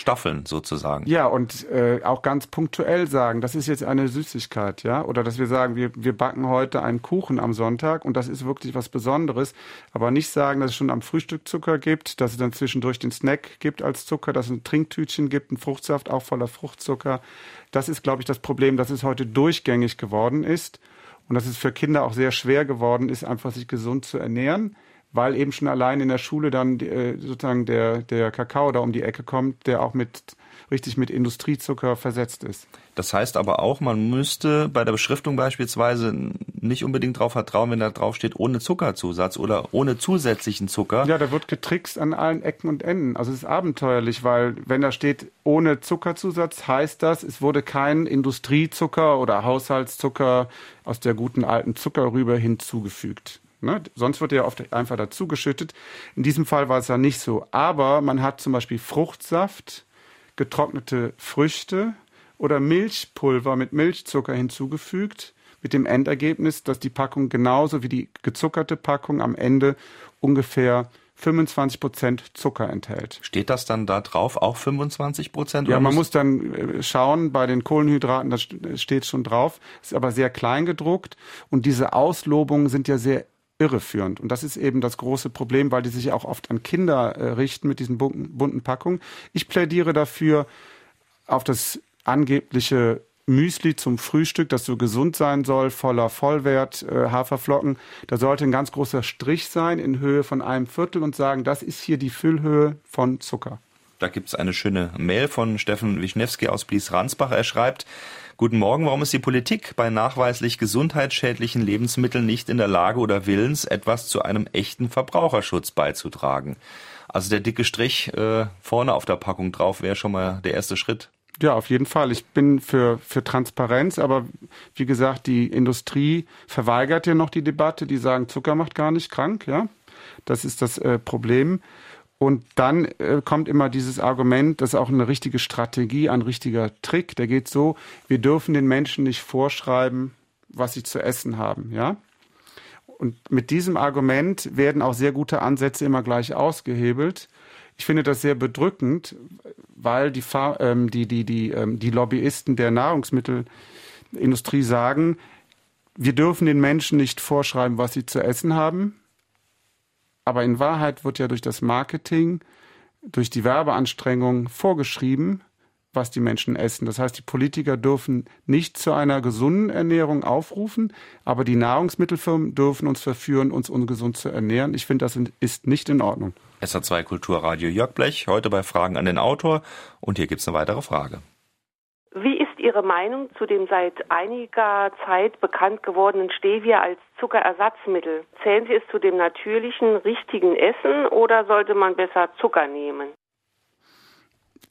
Staffeln sozusagen. Ja, und äh, auch ganz punktuell sagen, das ist jetzt eine Süßigkeit, ja, oder dass wir sagen, wir, wir backen heute einen Kuchen am Sonntag und das ist wirklich was Besonderes, aber nicht sagen, dass es schon am Frühstück Zucker gibt, dass es dann zwischendurch den Snack gibt als Zucker, dass es ein Trinktütchen gibt, ein Fruchtsaft auch voller Fruchtzucker. Das ist, glaube ich, das Problem, dass es heute durchgängig geworden ist und dass es für Kinder auch sehr schwer geworden ist, einfach sich gesund zu ernähren weil eben schon allein in der Schule dann äh, sozusagen der, der Kakao da um die Ecke kommt, der auch mit richtig mit Industriezucker versetzt ist. Das heißt aber auch, man müsste bei der Beschriftung beispielsweise nicht unbedingt darauf vertrauen, wenn da drauf steht, ohne Zuckerzusatz oder ohne zusätzlichen Zucker. Ja, da wird getrickst an allen Ecken und Enden. Also es ist abenteuerlich, weil wenn da steht, ohne Zuckerzusatz, heißt das, es wurde kein Industriezucker oder Haushaltszucker aus der guten alten Zuckerrübe hinzugefügt. Ne? Sonst wird er ja oft einfach dazugeschüttet. In diesem Fall war es ja nicht so. Aber man hat zum Beispiel Fruchtsaft, getrocknete Früchte oder Milchpulver mit Milchzucker hinzugefügt, mit dem Endergebnis, dass die Packung genauso wie die gezuckerte Packung am Ende ungefähr 25 Prozent Zucker enthält. Steht das dann da drauf, auch 25 Prozent? Ja, man muss dann äh, schauen, bei den Kohlenhydraten, das steht schon drauf, ist aber sehr klein gedruckt und diese Auslobungen sind ja sehr irreführend. Und das ist eben das große Problem, weil die sich auch oft an Kinder äh, richten mit diesen bunten, bunten Packungen. Ich plädiere dafür auf das angebliche Müsli zum Frühstück, das so gesund sein soll, voller Vollwert, äh, Haferflocken. Da sollte ein ganz großer Strich sein in Höhe von einem Viertel und sagen, das ist hier die Füllhöhe von Zucker. Da gibt's eine schöne Mail von Steffen Wischnewski aus Blies-Ransbach. Er schreibt, Guten Morgen, warum ist die Politik bei nachweislich gesundheitsschädlichen Lebensmitteln nicht in der Lage oder willens, etwas zu einem echten Verbraucherschutz beizutragen? Also der dicke Strich äh, vorne auf der Packung drauf wäre schon mal der erste Schritt. Ja, auf jeden Fall. Ich bin für, für Transparenz, aber wie gesagt, die Industrie verweigert ja noch die Debatte. Die sagen, Zucker macht gar nicht krank, ja. Das ist das äh, Problem. Und dann äh, kommt immer dieses Argument, das ist auch eine richtige Strategie, ein richtiger Trick. Der geht so, wir dürfen den Menschen nicht vorschreiben, was sie zu essen haben, ja? Und mit diesem Argument werden auch sehr gute Ansätze immer gleich ausgehebelt. Ich finde das sehr bedrückend, weil die, ähm, die, die, die, ähm, die Lobbyisten der Nahrungsmittelindustrie sagen, wir dürfen den Menschen nicht vorschreiben, was sie zu essen haben. Aber in Wahrheit wird ja durch das Marketing, durch die Werbeanstrengungen vorgeschrieben, was die Menschen essen. Das heißt, die Politiker dürfen nicht zu einer gesunden Ernährung aufrufen, aber die Nahrungsmittelfirmen dürfen uns verführen, uns ungesund zu ernähren. Ich finde, das ist nicht in Ordnung. SA2 Kulturradio Jörg Blech, heute bei Fragen an den Autor. Und hier gibt es eine weitere Frage. Ihre Meinung zu dem seit einiger Zeit bekannt gewordenen Stevia als Zuckerersatzmittel? Zählen Sie es zu dem natürlichen, richtigen Essen oder sollte man besser Zucker nehmen?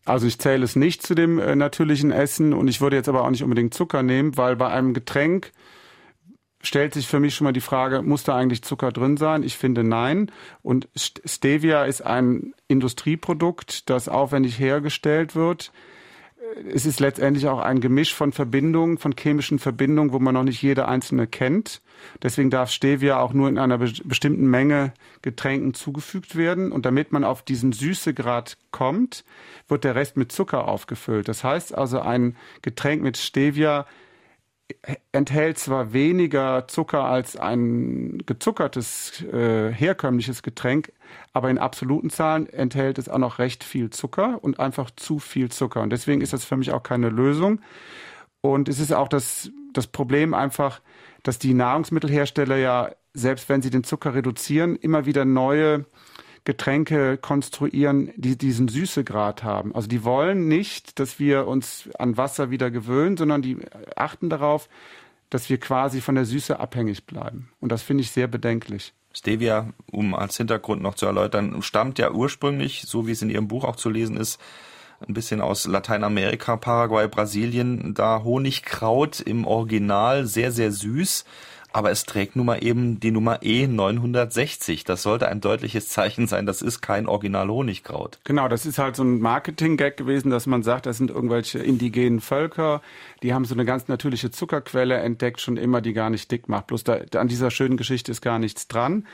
Also ich zähle es nicht zu dem äh, natürlichen Essen und ich würde jetzt aber auch nicht unbedingt Zucker nehmen, weil bei einem Getränk stellt sich für mich schon mal die Frage, muss da eigentlich Zucker drin sein? Ich finde nein. Und Stevia ist ein Industrieprodukt, das aufwendig hergestellt wird. Es ist letztendlich auch ein Gemisch von Verbindungen, von chemischen Verbindungen, wo man noch nicht jede einzelne kennt. Deswegen darf Stevia auch nur in einer be bestimmten Menge Getränken zugefügt werden. Und damit man auf diesen Süßegrad kommt, wird der Rest mit Zucker aufgefüllt. Das heißt also, ein Getränk mit Stevia enthält zwar weniger Zucker als ein gezuckertes äh, herkömmliches Getränk, aber in absoluten Zahlen enthält es auch noch recht viel Zucker und einfach zu viel Zucker. Und deswegen ist das für mich auch keine Lösung. Und es ist auch das, das Problem einfach, dass die Nahrungsmittelhersteller ja, selbst wenn sie den Zucker reduzieren, immer wieder neue Getränke konstruieren, die diesen Süßegrad haben. Also die wollen nicht, dass wir uns an Wasser wieder gewöhnen, sondern die achten darauf, dass wir quasi von der Süße abhängig bleiben. Und das finde ich sehr bedenklich. Stevia, um als Hintergrund noch zu erläutern, stammt ja ursprünglich, so wie es in Ihrem Buch auch zu lesen ist, ein bisschen aus Lateinamerika, Paraguay, Brasilien, da Honigkraut im Original sehr, sehr süß aber es trägt nun mal eben die Nummer E960. Das sollte ein deutliches Zeichen sein, das ist kein Original Honigkraut. Genau, das ist halt so ein Marketing-Gag gewesen, dass man sagt, das sind irgendwelche indigenen Völker, die haben so eine ganz natürliche Zuckerquelle entdeckt, schon immer, die gar nicht dick macht. Bloß da, an dieser schönen Geschichte ist gar nichts dran.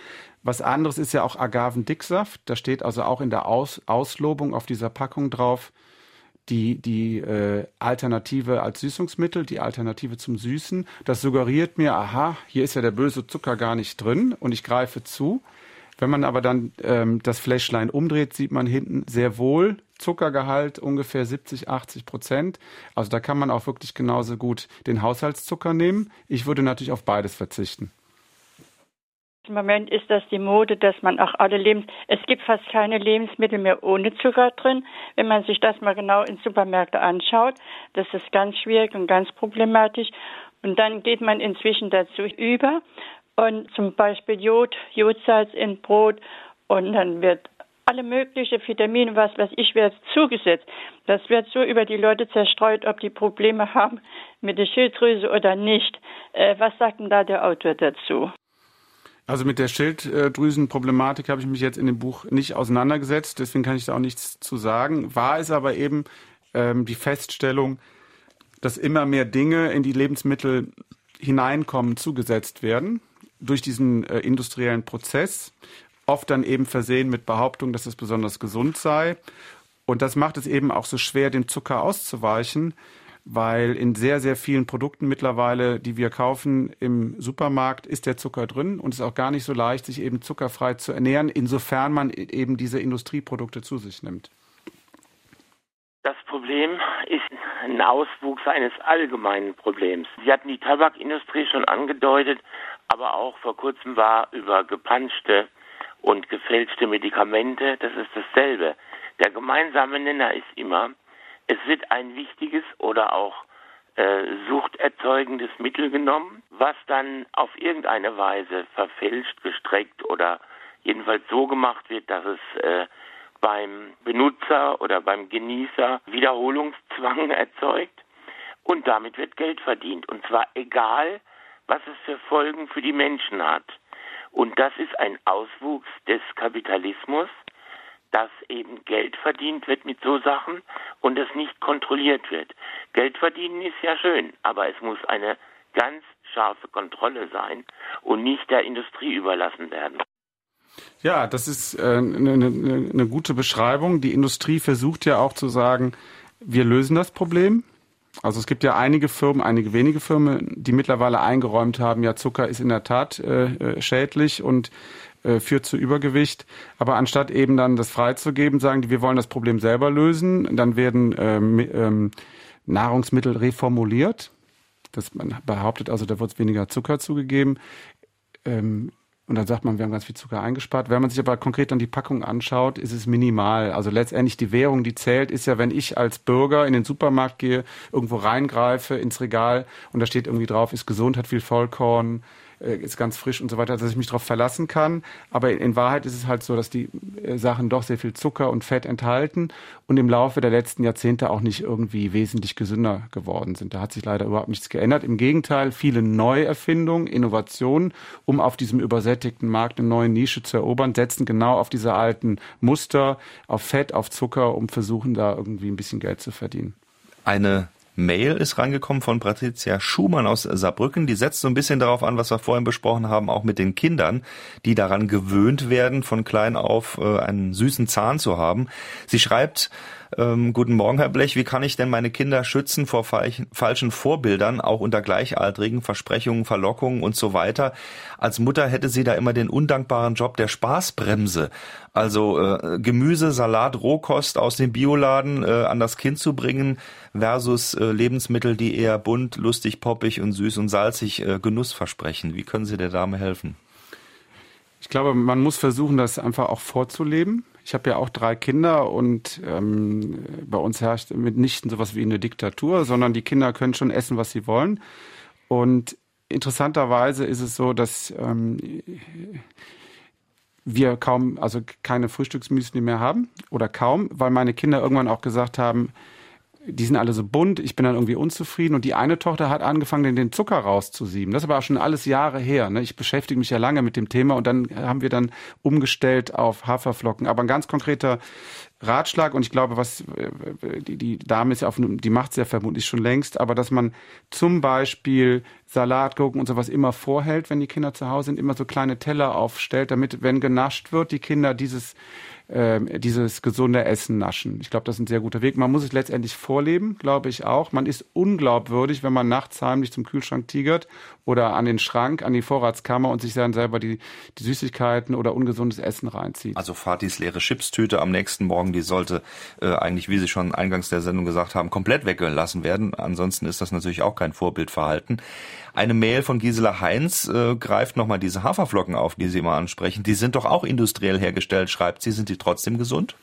Was anderes ist ja auch Agavendicksaft. Da steht also auch in der Aus Auslobung auf dieser Packung drauf, die, die äh, Alternative als Süßungsmittel, die Alternative zum Süßen. Das suggeriert mir, aha, hier ist ja der böse Zucker gar nicht drin und ich greife zu. Wenn man aber dann ähm, das Fläschlein umdreht, sieht man hinten sehr wohl Zuckergehalt ungefähr 70, 80 Prozent. Also da kann man auch wirklich genauso gut den Haushaltszucker nehmen. Ich würde natürlich auf beides verzichten. Im Moment ist das die Mode, dass man auch alle Lebens es gibt fast keine Lebensmittel mehr ohne Zucker drin. Wenn man sich das mal genau in Supermärkten anschaut, das ist ganz schwierig und ganz problematisch. Und dann geht man inzwischen dazu über und zum Beispiel Jod, Jodsalz in Brot und dann wird alle möglichen Vitamine, was weiß ich, wird zugesetzt. Das wird so über die Leute zerstreut, ob die Probleme haben mit der Schilddrüse oder nicht. Äh, was sagt denn da der Autor dazu? Also mit der Schilddrüsenproblematik habe ich mich jetzt in dem Buch nicht auseinandergesetzt, deswegen kann ich da auch nichts zu sagen. War es aber eben ähm, die Feststellung, dass immer mehr Dinge in die Lebensmittel hineinkommen, zugesetzt werden durch diesen äh, industriellen Prozess, oft dann eben versehen mit Behauptung, dass es besonders gesund sei. Und das macht es eben auch so schwer, dem Zucker auszuweichen, weil in sehr, sehr vielen Produkten mittlerweile, die wir kaufen im Supermarkt, ist der Zucker drin und es ist auch gar nicht so leicht, sich eben zuckerfrei zu ernähren, insofern man eben diese Industrieprodukte zu sich nimmt. Das Problem ist ein Auswuchs eines allgemeinen Problems. Sie hatten die Tabakindustrie schon angedeutet, aber auch vor kurzem war über gepanschte und gefälschte Medikamente, das ist dasselbe. Der gemeinsame Nenner ist immer, es wird ein wichtiges oder auch äh, suchterzeugendes Mittel genommen, was dann auf irgendeine Weise verfälscht, gestreckt oder jedenfalls so gemacht wird, dass es äh, beim Benutzer oder beim Genießer Wiederholungszwang *laughs* erzeugt und damit wird Geld verdient und zwar egal, was es für Folgen für die Menschen hat. Und das ist ein Auswuchs des Kapitalismus, dass eben Geld verdient wird mit so Sachen, und es nicht kontrolliert wird. Geld verdienen ist ja schön, aber es muss eine ganz scharfe Kontrolle sein und nicht der Industrie überlassen werden. Ja, das ist eine, äh, eine, eine gute Beschreibung. Die Industrie versucht ja auch zu sagen, wir lösen das Problem. Also es gibt ja einige Firmen, einige wenige Firmen, die mittlerweile eingeräumt haben, ja, Zucker ist in der Tat äh, äh schädlich und äh, führt zu Übergewicht. Aber anstatt eben dann das freizugeben, sagen die, wir wollen das Problem selber lösen, dann werden ähm, ähm, Nahrungsmittel reformuliert. Das, man behauptet also, da wird weniger Zucker zugegeben. Ähm, und dann sagt man, wir haben ganz viel Zucker eingespart. Wenn man sich aber konkret dann die Packung anschaut, ist es minimal. Also letztendlich die Währung, die zählt, ist ja, wenn ich als Bürger in den Supermarkt gehe, irgendwo reingreife ins Regal und da steht irgendwie drauf, ist gesund, hat viel Vollkorn, äh, ist ganz frisch und so weiter, dass ich mich darauf verlassen kann. Aber in Wahrheit ist es halt so, dass die äh, Sachen doch sehr viel Zucker und Fett enthalten und im Laufe der letzten Jahrzehnte auch nicht irgendwie wesentlich gesünder geworden sind. Da hat sich leider überhaupt nichts geändert. Im Gegenteil, viele Neuerfindungen, Innovationen, um auf diesem übersättigten Markt eine neue Nische zu erobern, setzen genau auf diese alten Muster, auf Fett, auf Zucker, um versuchen da irgendwie ein bisschen Geld zu verdienen. Eine Mail ist reingekommen von Patricia Schumann aus Saarbrücken. Die setzt so ein bisschen darauf an, was wir vorhin besprochen haben, auch mit den Kindern, die daran gewöhnt werden, von klein auf äh, einen süßen Zahn zu haben. Sie schreibt, ähm, guten Morgen, Herr Blech. Wie kann ich denn meine Kinder schützen vor falschen Vorbildern, auch unter Gleichaltrigen, Versprechungen, Verlockungen und so weiter? Als Mutter hätte sie da immer den undankbaren Job der Spaßbremse. Also äh, Gemüse, Salat, Rohkost aus dem Bioladen äh, an das Kind zu bringen versus äh, Lebensmittel, die eher bunt, lustig, poppig und süß und salzig äh, Genuss versprechen. Wie können Sie der Dame helfen? Ich glaube, man muss versuchen, das einfach auch vorzuleben. Ich habe ja auch drei Kinder und ähm, bei uns herrscht mitnichten sowas wie eine Diktatur, sondern die Kinder können schon essen, was sie wollen. Und interessanterweise ist es so, dass ähm, wir kaum, also keine Frühstücksmüsli mehr haben oder kaum, weil meine Kinder irgendwann auch gesagt haben, die sind alle so bunt, ich bin dann irgendwie unzufrieden. Und die eine Tochter hat angefangen, den Zucker rauszusieben. Das ist aber auch schon alles Jahre her. Ne? Ich beschäftige mich ja lange mit dem Thema und dann haben wir dann umgestellt auf Haferflocken. Aber ein ganz konkreter Ratschlag und ich glaube, was die, die Dame ist ja auf die macht es ja vermutlich schon längst, aber dass man zum Beispiel Salatgurken und sowas immer vorhält, wenn die Kinder zu Hause sind, immer so kleine Teller aufstellt, damit, wenn genascht wird, die Kinder dieses äh, dieses gesunde Essen naschen. Ich glaube, das ist ein sehr guter Weg. Man muss es letztendlich vorleben, glaube ich auch. Man ist unglaubwürdig, wenn man nachts heimlich zum Kühlschrank tigert oder an den Schrank, an die Vorratskammer und sich dann selber die, die Süßigkeiten oder ungesundes Essen reinzieht. Also Fatis leere Chipstüte am nächsten Morgen, die sollte äh, eigentlich, wie Sie schon eingangs der Sendung gesagt haben, komplett weggelassen werden. Ansonsten ist das natürlich auch kein Vorbildverhalten. Eine Mail von Gisela Heinz äh, greift nochmal diese Haferflocken auf, die Sie immer ansprechen. Die sind doch auch industriell hergestellt, schreibt sie. Sind die trotzdem gesund?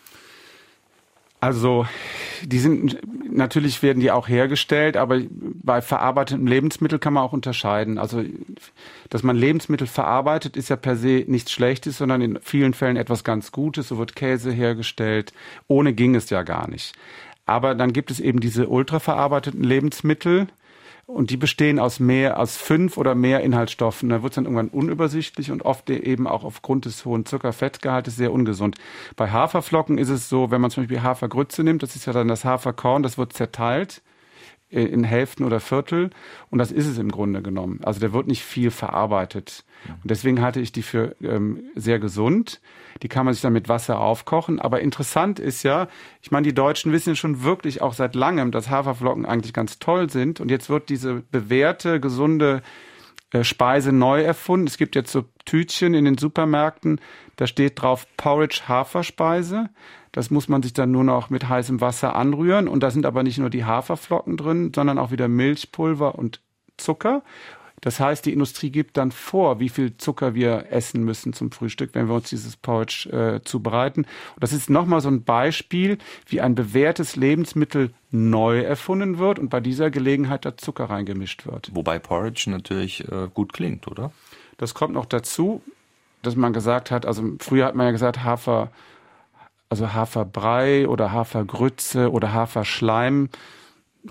Also, die sind, natürlich werden die auch hergestellt, aber bei verarbeiteten Lebensmitteln kann man auch unterscheiden. Also, dass man Lebensmittel verarbeitet, ist ja per se nichts Schlechtes, sondern in vielen Fällen etwas ganz Gutes. So wird Käse hergestellt. Ohne ging es ja gar nicht. Aber dann gibt es eben diese ultraverarbeiteten Lebensmittel, und die bestehen aus mehr, aus fünf oder mehr Inhaltsstoffen. Da wird es dann irgendwann unübersichtlich und oft eben auch aufgrund des hohen Zuckerfettgehaltes sehr ungesund. Bei Haferflocken ist es so, wenn man zum Beispiel Hafergrütze nimmt, das ist ja dann das Haferkorn, das wird zerteilt in Hälften oder Viertel. Und das ist es im Grunde genommen. Also der wird nicht viel verarbeitet. Und deswegen halte ich die für ähm, sehr gesund. Die kann man sich dann mit Wasser aufkochen. Aber interessant ist ja, ich meine, die Deutschen wissen schon wirklich auch seit langem, dass Haferflocken eigentlich ganz toll sind. Und jetzt wird diese bewährte, gesunde äh, Speise neu erfunden. Es gibt jetzt so Tütchen in den Supermärkten, da steht drauf Porridge Haferspeise. Das muss man sich dann nur noch mit heißem Wasser anrühren. Und da sind aber nicht nur die Haferflocken drin, sondern auch wieder Milchpulver und Zucker. Das heißt, die Industrie gibt dann vor, wie viel Zucker wir essen müssen zum Frühstück, wenn wir uns dieses Porridge äh, zubereiten. Und das ist nochmal so ein Beispiel, wie ein bewährtes Lebensmittel neu erfunden wird und bei dieser Gelegenheit da Zucker reingemischt wird. Wobei Porridge natürlich äh, gut klingt, oder? Das kommt noch dazu, dass man gesagt hat, also früher hat man ja gesagt, Hafer, also Haferbrei oder Hafergrütze oder Haferschleim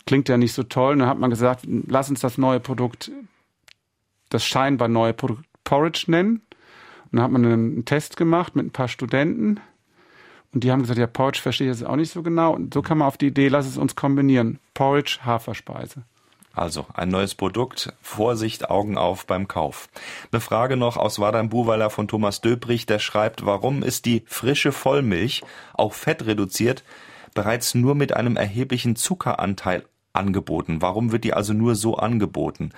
klingt ja nicht so toll. Und dann hat man gesagt, lass uns das neue Produkt das scheinbar neue Produkt Porridge nennen. Und dann hat man einen Test gemacht mit ein paar Studenten. Und die haben gesagt, ja, Porridge verstehe ich jetzt auch nicht so genau. Und so kam man auf die Idee, lass es uns kombinieren. Porridge, Haferspeise. Also ein neues Produkt, Vorsicht, Augen auf beim Kauf. Eine Frage noch aus Wadern-Buweiler von Thomas Döbrich, der schreibt, warum ist die frische Vollmilch, auch fettreduziert, bereits nur mit einem erheblichen Zuckeranteil angeboten? Warum wird die also nur so angeboten?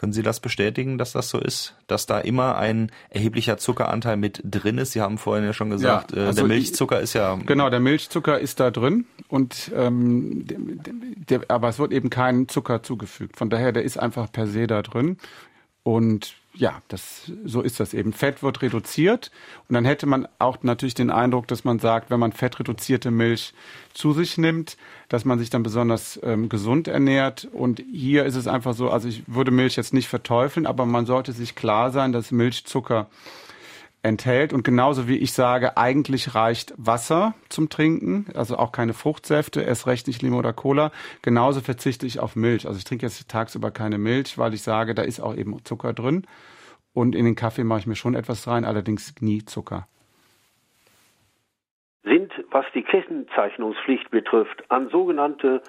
Können Sie das bestätigen, dass das so ist? Dass da immer ein erheblicher Zuckeranteil mit drin ist? Sie haben vorhin ja schon gesagt, ja, äh, also der Milchzucker ist ja. Genau, der Milchzucker ist da drin und ähm, der, der, aber es wird eben kein Zucker zugefügt. Von daher, der ist einfach per se da drin. Und ja, das, so ist das eben. Fett wird reduziert und dann hätte man auch natürlich den Eindruck, dass man sagt, wenn man fettreduzierte Milch zu sich nimmt, dass man sich dann besonders ähm, gesund ernährt. Und hier ist es einfach so, also ich würde Milch jetzt nicht verteufeln, aber man sollte sich klar sein, dass Milchzucker enthält. Und genauso wie ich sage, eigentlich reicht Wasser zum Trinken, also auch keine Fruchtsäfte, erst recht nicht Limo oder Cola. Genauso verzichte ich auf Milch. Also ich trinke jetzt tagsüber keine Milch, weil ich sage, da ist auch eben Zucker drin. Und in den Kaffee mache ich mir schon etwas rein, allerdings nie Zucker. Sind, was die Kennzeichnungspflicht betrifft, an sogenannte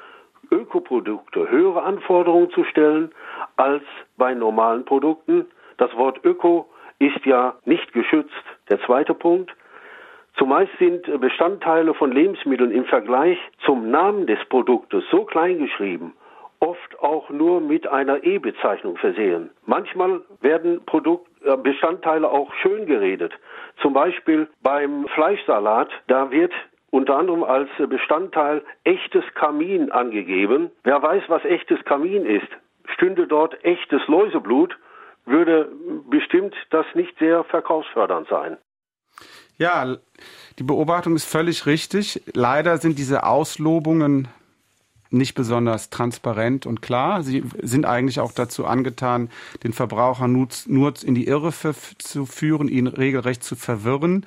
Ökoprodukte höhere Anforderungen zu stellen als bei normalen Produkten? Das Wort Öko ist ja nicht geschützt. Der zweite Punkt. Zumeist sind Bestandteile von Lebensmitteln im Vergleich zum Namen des Produktes so klein geschrieben, oft auch nur mit einer E-Bezeichnung versehen. Manchmal werden Produkt, äh, Bestandteile auch schön geredet. Zum Beispiel beim Fleischsalat, da wird unter anderem als Bestandteil echtes Kamin angegeben. Wer weiß, was echtes Kamin ist, stünde dort echtes Läuseblut, würde bestimmt das nicht sehr verkaufsfördernd sein. Ja, die Beobachtung ist völlig richtig. Leider sind diese Auslobungen nicht besonders transparent und klar. Sie sind eigentlich auch dazu angetan, den Verbraucher nur, in die Irre zu führen, ihn regelrecht zu verwirren.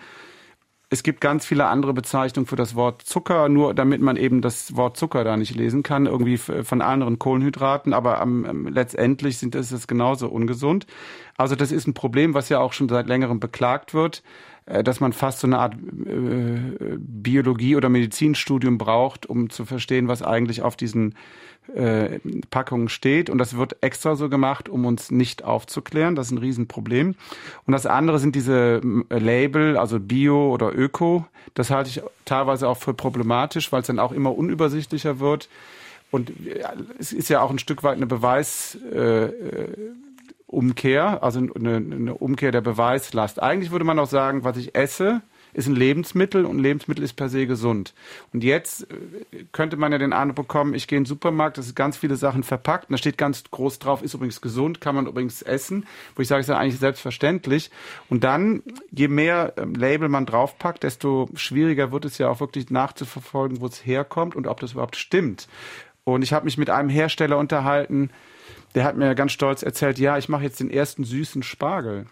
Es gibt ganz viele andere Bezeichnungen für das Wort Zucker, nur damit man eben das Wort Zucker da nicht lesen kann, irgendwie von anderen Kohlenhydraten, aber ähm, letztendlich sind das, das genauso ungesund. Also das ist ein Problem, was ja auch schon seit längerem beklagt wird, dass man fast so eine Art äh, Biologie- oder Medizinstudium braucht, um zu verstehen, was eigentlich auf diesen äh, Packungen steht. Und das wird extra so gemacht, um uns nicht aufzuklären. Das ist ein Riesenproblem. Und das andere sind diese äh, Label, also Bio oder Öko. Das halte ich teilweise auch für problematisch, weil es dann auch immer unübersichtlicher wird. Und es ist ja auch ein Stück weit eine Beweisumkehr, äh, also eine, eine Umkehr der Beweislast. Eigentlich würde man auch sagen, was ich esse, ist ein Lebensmittel und Lebensmittel ist per se gesund. Und jetzt äh, könnte man ja den Eindruck bekommen, ich gehe in den Supermarkt, das ist ganz viele Sachen verpackt, und da steht ganz groß drauf, ist übrigens gesund, kann man übrigens essen, wo ich sage, ist ja eigentlich selbstverständlich. Und dann, je mehr ähm, Label man draufpackt, desto schwieriger wird es ja auch wirklich nachzuverfolgen, wo es herkommt und ob das überhaupt stimmt. Und ich habe mich mit einem Hersteller unterhalten, der hat mir ganz stolz erzählt, ja, ich mache jetzt den ersten süßen Spargel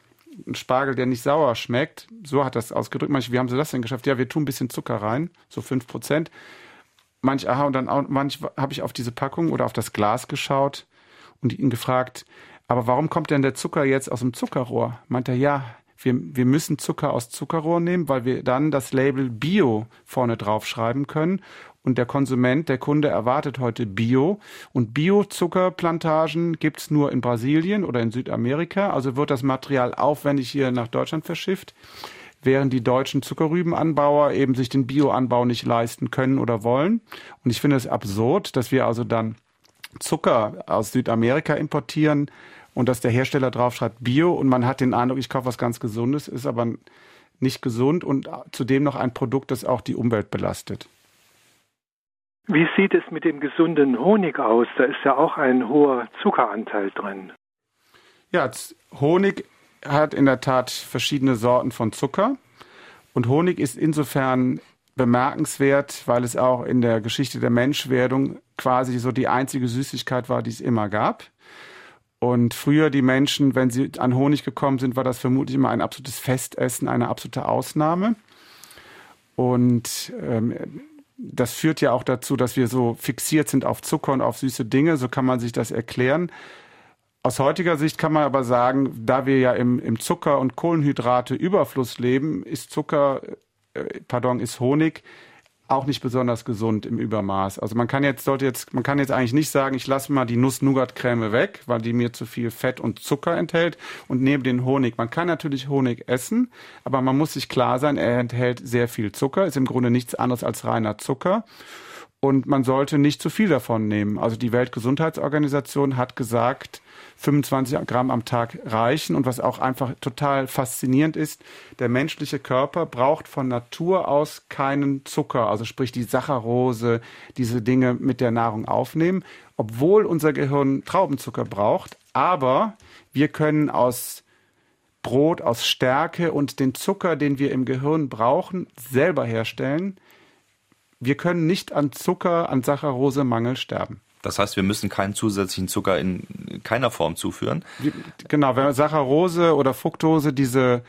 ein Spargel, der nicht sauer schmeckt. So hat das ausgedrückt. Manche, wie haben sie das denn geschafft? Ja, wir tun ein bisschen Zucker rein, so fünf Prozent. Manch, aha, und dann auch, manch habe ich auf diese Packung oder auf das Glas geschaut und ihn gefragt, aber warum kommt denn der Zucker jetzt aus dem Zuckerrohr? Meint er, ja, wir, wir müssen Zucker aus Zuckerrohr nehmen, weil wir dann das Label Bio vorne drauf schreiben können und der Konsument, der Kunde erwartet heute Bio. Und Bio-Zuckerplantagen gibt's nur in Brasilien oder in Südamerika. Also wird das Material aufwendig hier nach Deutschland verschifft während die deutschen Zuckerrübenanbauer eben sich den Bioanbau nicht leisten können oder wollen. Und ich finde es absurd, dass wir also dann Zucker aus Südamerika importieren und dass der Hersteller draufschreibt Bio und man hat den Eindruck, ich kaufe was ganz Gesundes, ist aber nicht gesund und zudem noch ein Produkt, das auch die Umwelt belastet. Wie sieht es mit dem gesunden Honig aus? Da ist ja auch ein hoher Zuckeranteil drin. Ja, Honig hat in der Tat verschiedene Sorten von Zucker. Und Honig ist insofern bemerkenswert, weil es auch in der Geschichte der Menschwerdung quasi so die einzige Süßigkeit war, die es immer gab. Und früher die Menschen, wenn sie an Honig gekommen sind, war das vermutlich immer ein absolutes Festessen, eine absolute Ausnahme. Und ähm, das führt ja auch dazu, dass wir so fixiert sind auf Zucker und auf süße Dinge. So kann man sich das erklären. Aus heutiger Sicht kann man aber sagen, da wir ja im, im Zucker- und Kohlenhydrate-Überfluss leben, ist Zucker, äh, pardon, ist Honig auch nicht besonders gesund im Übermaß. Also man kann jetzt, sollte jetzt, man kann jetzt eigentlich nicht sagen, ich lasse mal die Nuss-Nougat-Creme weg, weil die mir zu viel Fett und Zucker enthält und nehme den Honig. Man kann natürlich Honig essen, aber man muss sich klar sein, er enthält sehr viel Zucker, ist im Grunde nichts anderes als reiner Zucker und man sollte nicht zu viel davon nehmen. Also die Weltgesundheitsorganisation hat gesagt, 25 Gramm am Tag reichen. Und was auch einfach total faszinierend ist, der menschliche Körper braucht von Natur aus keinen Zucker, also sprich die Saccharose, diese Dinge mit der Nahrung aufnehmen, obwohl unser Gehirn Traubenzucker braucht. Aber wir können aus Brot, aus Stärke und den Zucker, den wir im Gehirn brauchen, selber herstellen. Wir können nicht an Zucker, an Saccharose-Mangel sterben. Das heißt, wir müssen keinen zusätzlichen Zucker in keiner Form zuführen. Genau, wenn Saccharose oder Fructose, diese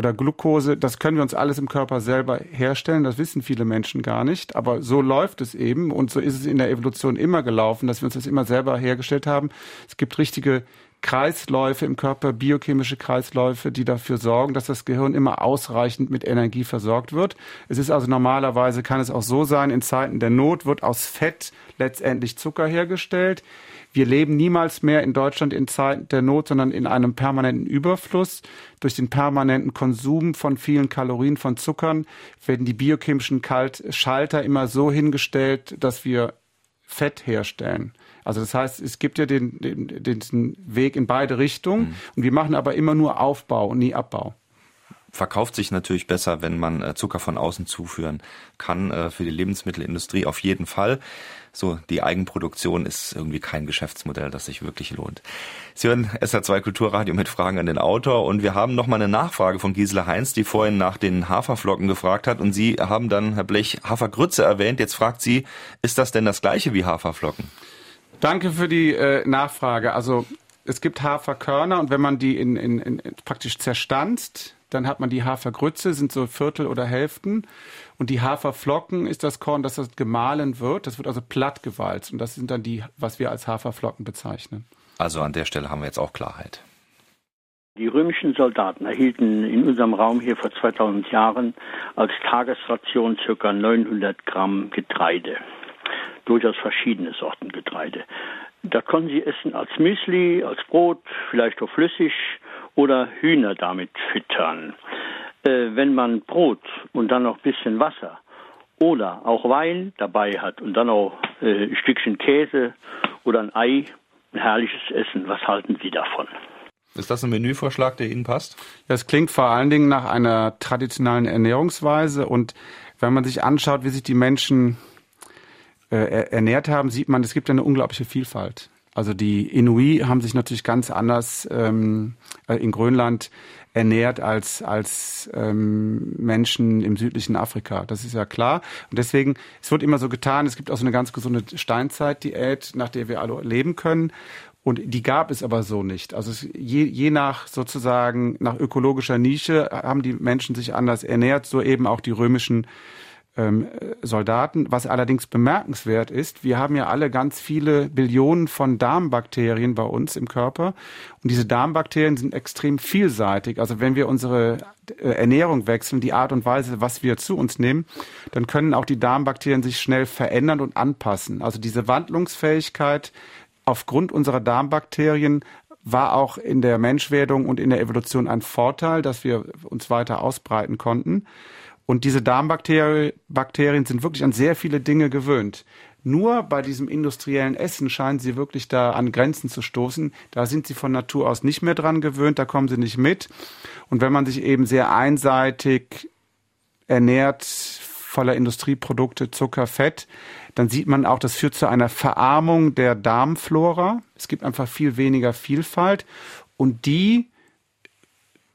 oder Glucose, das können wir uns alles im Körper selber herstellen. Das wissen viele Menschen gar nicht. Aber so läuft es eben und so ist es in der Evolution immer gelaufen, dass wir uns das immer selber hergestellt haben. Es gibt richtige Kreisläufe im Körper, biochemische Kreisläufe, die dafür sorgen, dass das Gehirn immer ausreichend mit Energie versorgt wird. Es ist also normalerweise, kann es auch so sein, in Zeiten der Not wird aus Fett letztendlich Zucker hergestellt. Wir leben niemals mehr in Deutschland in Zeiten der Not, sondern in einem permanenten Überfluss. Durch den permanenten Konsum von vielen Kalorien von Zuckern werden die biochemischen Schalter immer so hingestellt, dass wir Fett herstellen. Also das heißt, es gibt ja den, den, den Weg in beide Richtungen mhm. und wir machen aber immer nur Aufbau und nie Abbau verkauft sich natürlich besser, wenn man äh, Zucker von außen zuführen kann. Äh, für die Lebensmittelindustrie auf jeden Fall. So, die Eigenproduktion ist irgendwie kein Geschäftsmodell, das sich wirklich lohnt. Sie hören SR2 Kulturradio mit Fragen an den Autor und wir haben nochmal eine Nachfrage von Gisela Heinz, die vorhin nach den Haferflocken gefragt hat und Sie haben dann, Herr Blech, Hafergrütze erwähnt. Jetzt fragt sie, ist das denn das gleiche wie Haferflocken? Danke für die äh, Nachfrage. Also es gibt Haferkörner und wenn man die in, in, in praktisch zerstanzt, dann hat man die Hafergrütze, sind so Viertel oder Hälften. Und die Haferflocken ist das Korn, das das gemahlen wird. Das wird also platt gewalzt. Und das sind dann die, was wir als Haferflocken bezeichnen. Also an der Stelle haben wir jetzt auch Klarheit. Die römischen Soldaten erhielten in unserem Raum hier vor 2000 Jahren als Tagesration ca. 900 Gramm Getreide durchaus verschiedene Sorten Getreide. Da konnten Sie essen als Müsli, als Brot, vielleicht auch flüssig oder Hühner damit füttern. Äh, wenn man Brot und dann noch ein bisschen Wasser oder auch Wein dabei hat und dann auch äh, ein Stückchen Käse oder ein Ei, ein herrliches Essen. Was halten Sie davon? Ist das ein Menüvorschlag, der Ihnen passt? Das klingt vor allen Dingen nach einer traditionellen Ernährungsweise und wenn man sich anschaut, wie sich die Menschen äh, ernährt haben, sieht man, es gibt eine unglaubliche Vielfalt. Also die Inuit haben sich natürlich ganz anders ähm, äh, in Grönland ernährt als als ähm, Menschen im südlichen Afrika. Das ist ja klar. Und deswegen, es wird immer so getan, es gibt auch so eine ganz gesunde Steinzeitdiät, nach der wir alle leben können. Und die gab es aber so nicht. Also je, je nach sozusagen nach ökologischer Nische haben die Menschen sich anders ernährt, so eben auch die römischen ähm, Soldaten. Was allerdings bemerkenswert ist, wir haben ja alle ganz viele Billionen von Darmbakterien bei uns im Körper. Und diese Darmbakterien sind extrem vielseitig. Also wenn wir unsere äh, Ernährung wechseln, die Art und Weise, was wir zu uns nehmen, dann können auch die Darmbakterien sich schnell verändern und anpassen. Also diese Wandlungsfähigkeit aufgrund unserer Darmbakterien war auch in der Menschwerdung und in der Evolution ein Vorteil, dass wir uns weiter ausbreiten konnten. Und diese Darmbakterien sind wirklich an sehr viele Dinge gewöhnt. Nur bei diesem industriellen Essen scheinen sie wirklich da an Grenzen zu stoßen. Da sind sie von Natur aus nicht mehr dran gewöhnt, da kommen sie nicht mit. Und wenn man sich eben sehr einseitig ernährt, voller Industrieprodukte, Zucker, Fett, dann sieht man auch, das führt zu einer Verarmung der Darmflora. Es gibt einfach viel weniger Vielfalt. Und die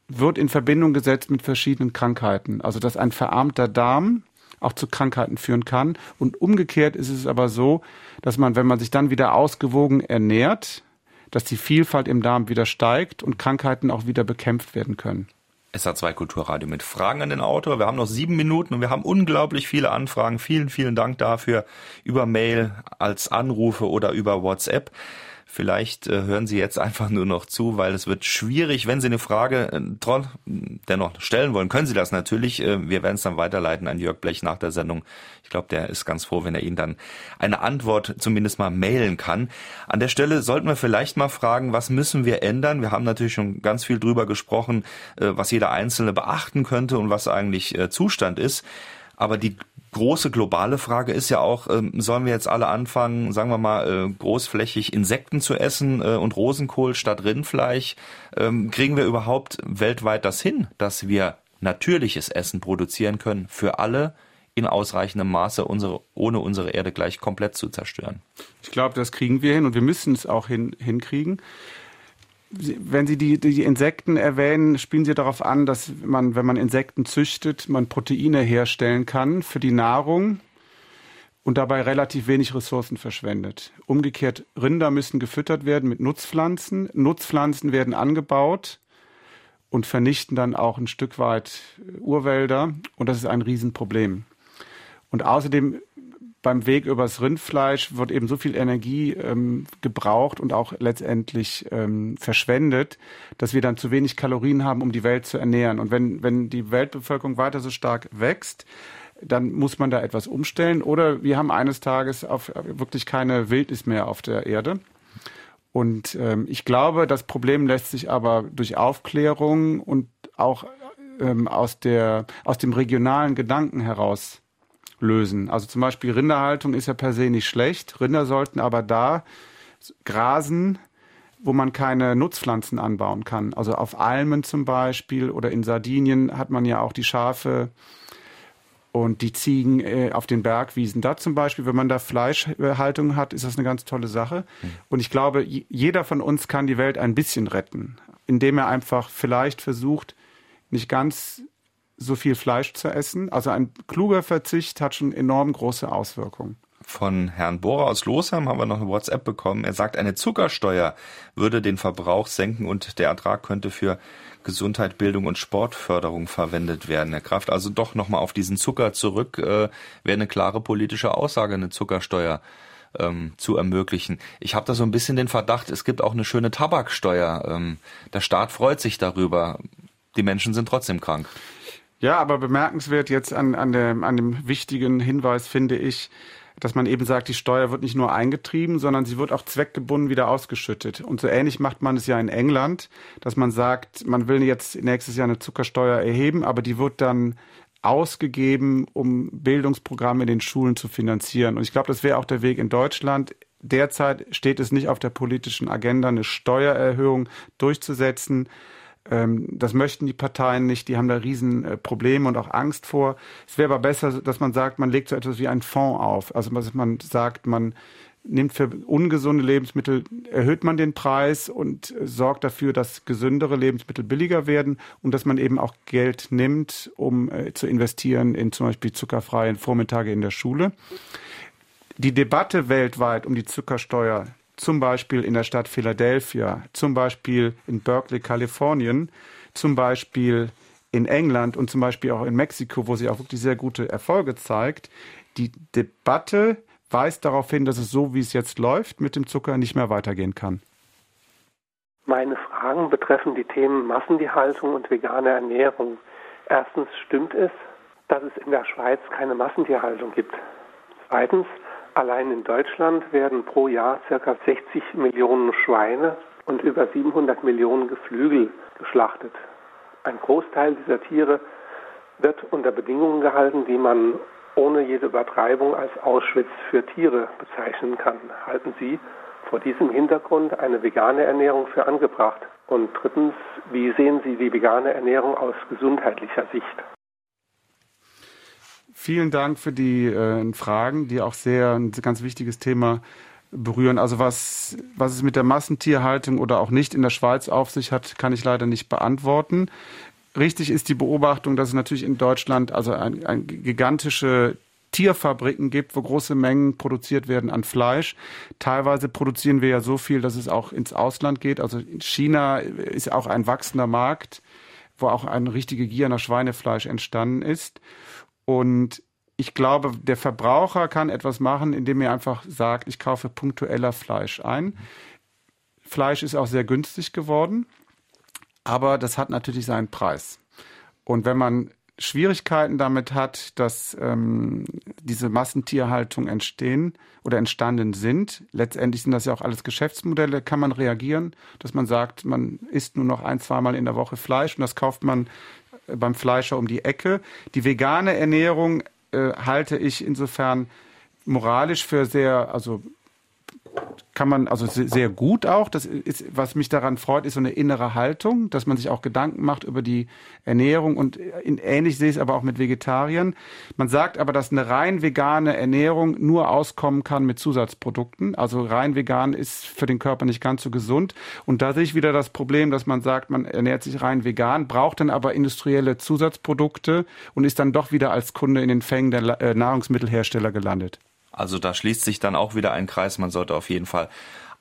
wird in Verbindung gesetzt mit verschiedenen Krankheiten. Also dass ein verarmter Darm auch zu Krankheiten führen kann. Und umgekehrt ist es aber so, dass man, wenn man sich dann wieder ausgewogen ernährt, dass die Vielfalt im Darm wieder steigt und Krankheiten auch wieder bekämpft werden können. SA2 Kulturradio mit Fragen an den Autor. Wir haben noch sieben Minuten und wir haben unglaublich viele Anfragen. Vielen, vielen Dank dafür über Mail, als Anrufe oder über WhatsApp. Vielleicht äh, hören Sie jetzt einfach nur noch zu, weil es wird schwierig, wenn Sie eine Frage äh, dennoch stellen wollen, können Sie das natürlich. Äh, wir werden es dann weiterleiten an Jörg Blech nach der Sendung. Ich glaube, der ist ganz froh, wenn er Ihnen dann eine Antwort zumindest mal mailen kann. An der Stelle sollten wir vielleicht mal fragen, was müssen wir ändern? Wir haben natürlich schon ganz viel drüber gesprochen, äh, was jeder Einzelne beachten könnte und was eigentlich äh, Zustand ist. Aber die große globale Frage ist ja auch, ähm, sollen wir jetzt alle anfangen, sagen wir mal, äh, großflächig Insekten zu essen äh, und Rosenkohl statt Rindfleisch? Ähm, kriegen wir überhaupt weltweit das hin, dass wir natürliches Essen produzieren können für alle in ausreichendem Maße, unsere, ohne unsere Erde gleich komplett zu zerstören? Ich glaube, das kriegen wir hin und wir müssen es auch hin, hinkriegen wenn Sie die, die Insekten erwähnen, spielen Sie darauf an, dass man, wenn man Insekten züchtet, man Proteine herstellen kann für die Nahrung und dabei relativ wenig Ressourcen verschwendet. Umgekehrt, Rinder müssen gefüttert werden mit Nutzpflanzen. Nutzpflanzen werden angebaut und vernichten dann auch ein Stück weit Urwälder und das ist ein Riesenproblem. Und außerdem beim Weg übers Rindfleisch wird eben so viel Energie ähm, gebraucht und auch letztendlich ähm, verschwendet, dass wir dann zu wenig Kalorien haben, um die Welt zu ernähren. Und wenn, wenn die Weltbevölkerung weiter so stark wächst, dann muss man da etwas umstellen. Oder wir haben eines Tages auf, wirklich keine Wildnis mehr auf der Erde. Und ähm, ich glaube, das Problem lässt sich aber durch Aufklärung und auch ähm, aus, der, aus dem regionalen Gedanken heraus lösen. Also zum Beispiel Rinderhaltung ist ja per se nicht schlecht. Rinder sollten aber da grasen, wo man keine Nutzpflanzen anbauen kann. Also auf Almen zum Beispiel oder in Sardinien hat man ja auch die Schafe und die Ziegen äh, auf den Bergwiesen. Da zum Beispiel, wenn man da Fleischhaltung hat, ist das eine ganz tolle Sache. Mhm. Und ich glaube, jeder von uns kann die Welt ein bisschen retten, indem er einfach vielleicht versucht, nicht ganz so viel Fleisch zu essen. Also ein kluger Verzicht hat schon enorm große Auswirkungen. Von Herrn Bohrer aus Losheim haben wir noch eine WhatsApp bekommen. Er sagt, eine Zuckersteuer würde den Verbrauch senken und der Ertrag könnte für Gesundheit, Bildung und Sportförderung verwendet werden. Herr Kraft, also doch nochmal auf diesen Zucker zurück, äh, wäre eine klare politische Aussage, eine Zuckersteuer ähm, zu ermöglichen. Ich habe da so ein bisschen den Verdacht, es gibt auch eine schöne Tabaksteuer. Ähm, der Staat freut sich darüber. Die Menschen sind trotzdem krank. Ja, aber bemerkenswert jetzt an, an, dem, an dem wichtigen Hinweis finde ich, dass man eben sagt, die Steuer wird nicht nur eingetrieben, sondern sie wird auch zweckgebunden wieder ausgeschüttet. Und so ähnlich macht man es ja in England, dass man sagt, man will jetzt nächstes Jahr eine Zuckersteuer erheben, aber die wird dann ausgegeben, um Bildungsprogramme in den Schulen zu finanzieren. Und ich glaube, das wäre auch der Weg in Deutschland. Derzeit steht es nicht auf der politischen Agenda, eine Steuererhöhung durchzusetzen. Ähm, das möchten die Parteien nicht, die haben da Riesenprobleme und auch Angst vor. Es wäre aber besser, dass man sagt, man legt so etwas wie einen Fonds auf. Also dass man sagt, man nimmt für ungesunde Lebensmittel, erhöht man den Preis und sorgt dafür, dass gesündere Lebensmittel billiger werden und dass man eben auch Geld nimmt, um äh, zu investieren in zum Beispiel zuckerfreie Vormittage in der Schule. Die Debatte weltweit um die Zuckersteuer zum Beispiel in der Stadt Philadelphia, zum Beispiel in Berkeley, Kalifornien, zum Beispiel in England und zum Beispiel auch in Mexiko, wo sie auch wirklich sehr gute Erfolge zeigt. Die Debatte weist darauf hin, dass es so, wie es jetzt läuft, mit dem Zucker nicht mehr weitergehen kann. Meine Fragen betreffen die Themen Massentierhaltung und vegane Ernährung. Erstens stimmt es, dass es in der Schweiz keine Massentierhaltung gibt. Zweitens, Allein in Deutschland werden pro Jahr ca. 60 Millionen Schweine und über 700 Millionen Geflügel geschlachtet. Ein Großteil dieser Tiere wird unter Bedingungen gehalten, die man ohne jede Übertreibung als Auschwitz für Tiere bezeichnen kann. Halten Sie vor diesem Hintergrund eine vegane Ernährung für angebracht? Und drittens, wie sehen Sie die vegane Ernährung aus gesundheitlicher Sicht? Vielen Dank für die äh, Fragen, die auch sehr ein ganz wichtiges Thema berühren. Also was, was es mit der Massentierhaltung oder auch nicht in der Schweiz auf sich hat, kann ich leider nicht beantworten. Richtig ist die Beobachtung, dass es natürlich in Deutschland also ein, ein gigantische Tierfabriken gibt, wo große Mengen produziert werden an Fleisch. Teilweise produzieren wir ja so viel, dass es auch ins Ausland geht. Also in China ist auch ein wachsender Markt, wo auch eine richtige Gier nach Schweinefleisch entstanden ist. Und ich glaube, der Verbraucher kann etwas machen, indem er einfach sagt, ich kaufe punktueller Fleisch ein. Fleisch ist auch sehr günstig geworden, aber das hat natürlich seinen Preis. Und wenn man Schwierigkeiten damit hat, dass ähm, diese Massentierhaltung entstehen oder entstanden sind. Letztendlich sind das ja auch alles Geschäftsmodelle. Kann man reagieren, dass man sagt, man isst nur noch ein, zweimal in der Woche Fleisch und das kauft man beim Fleischer um die Ecke. Die vegane Ernährung äh, halte ich insofern moralisch für sehr, also kann man also sehr gut auch. Das ist, was mich daran freut, ist so eine innere Haltung, dass man sich auch Gedanken macht über die Ernährung und in, ähnlich sehe ich es aber auch mit Vegetariern. Man sagt aber, dass eine rein vegane Ernährung nur auskommen kann mit Zusatzprodukten. Also rein vegan ist für den Körper nicht ganz so gesund. Und da sehe ich wieder das Problem, dass man sagt, man ernährt sich rein vegan, braucht dann aber industrielle Zusatzprodukte und ist dann doch wieder als Kunde in den Fängen der äh, Nahrungsmittelhersteller gelandet. Also da schließt sich dann auch wieder ein Kreis. Man sollte auf jeden Fall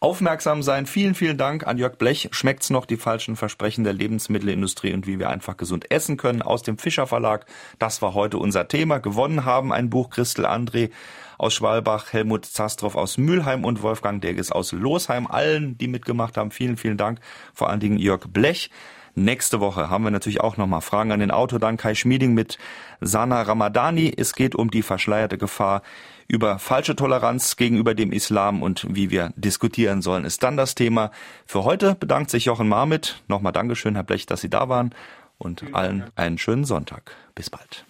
aufmerksam sein. Vielen, vielen Dank an Jörg Blech. Schmeckt's noch die falschen Versprechen der Lebensmittelindustrie und wie wir einfach gesund essen können aus dem Fischer Verlag. Das war heute unser Thema. Gewonnen haben ein Buch Christel André aus Schwalbach, Helmut Zastrow aus Mülheim und Wolfgang Derges aus Losheim. Allen, die mitgemacht haben, vielen, vielen Dank. Vor allen Dingen Jörg Blech. Nächste Woche haben wir natürlich auch nochmal Fragen an den Autor, dann Kai Schmieding mit Sana Ramadani. Es geht um die verschleierte Gefahr über falsche Toleranz gegenüber dem Islam und wie wir diskutieren sollen, ist dann das Thema. Für heute bedankt sich Jochen Marmit. Nochmal Dankeschön, Herr Blech, dass Sie da waren und allen einen schönen Sonntag. Bis bald.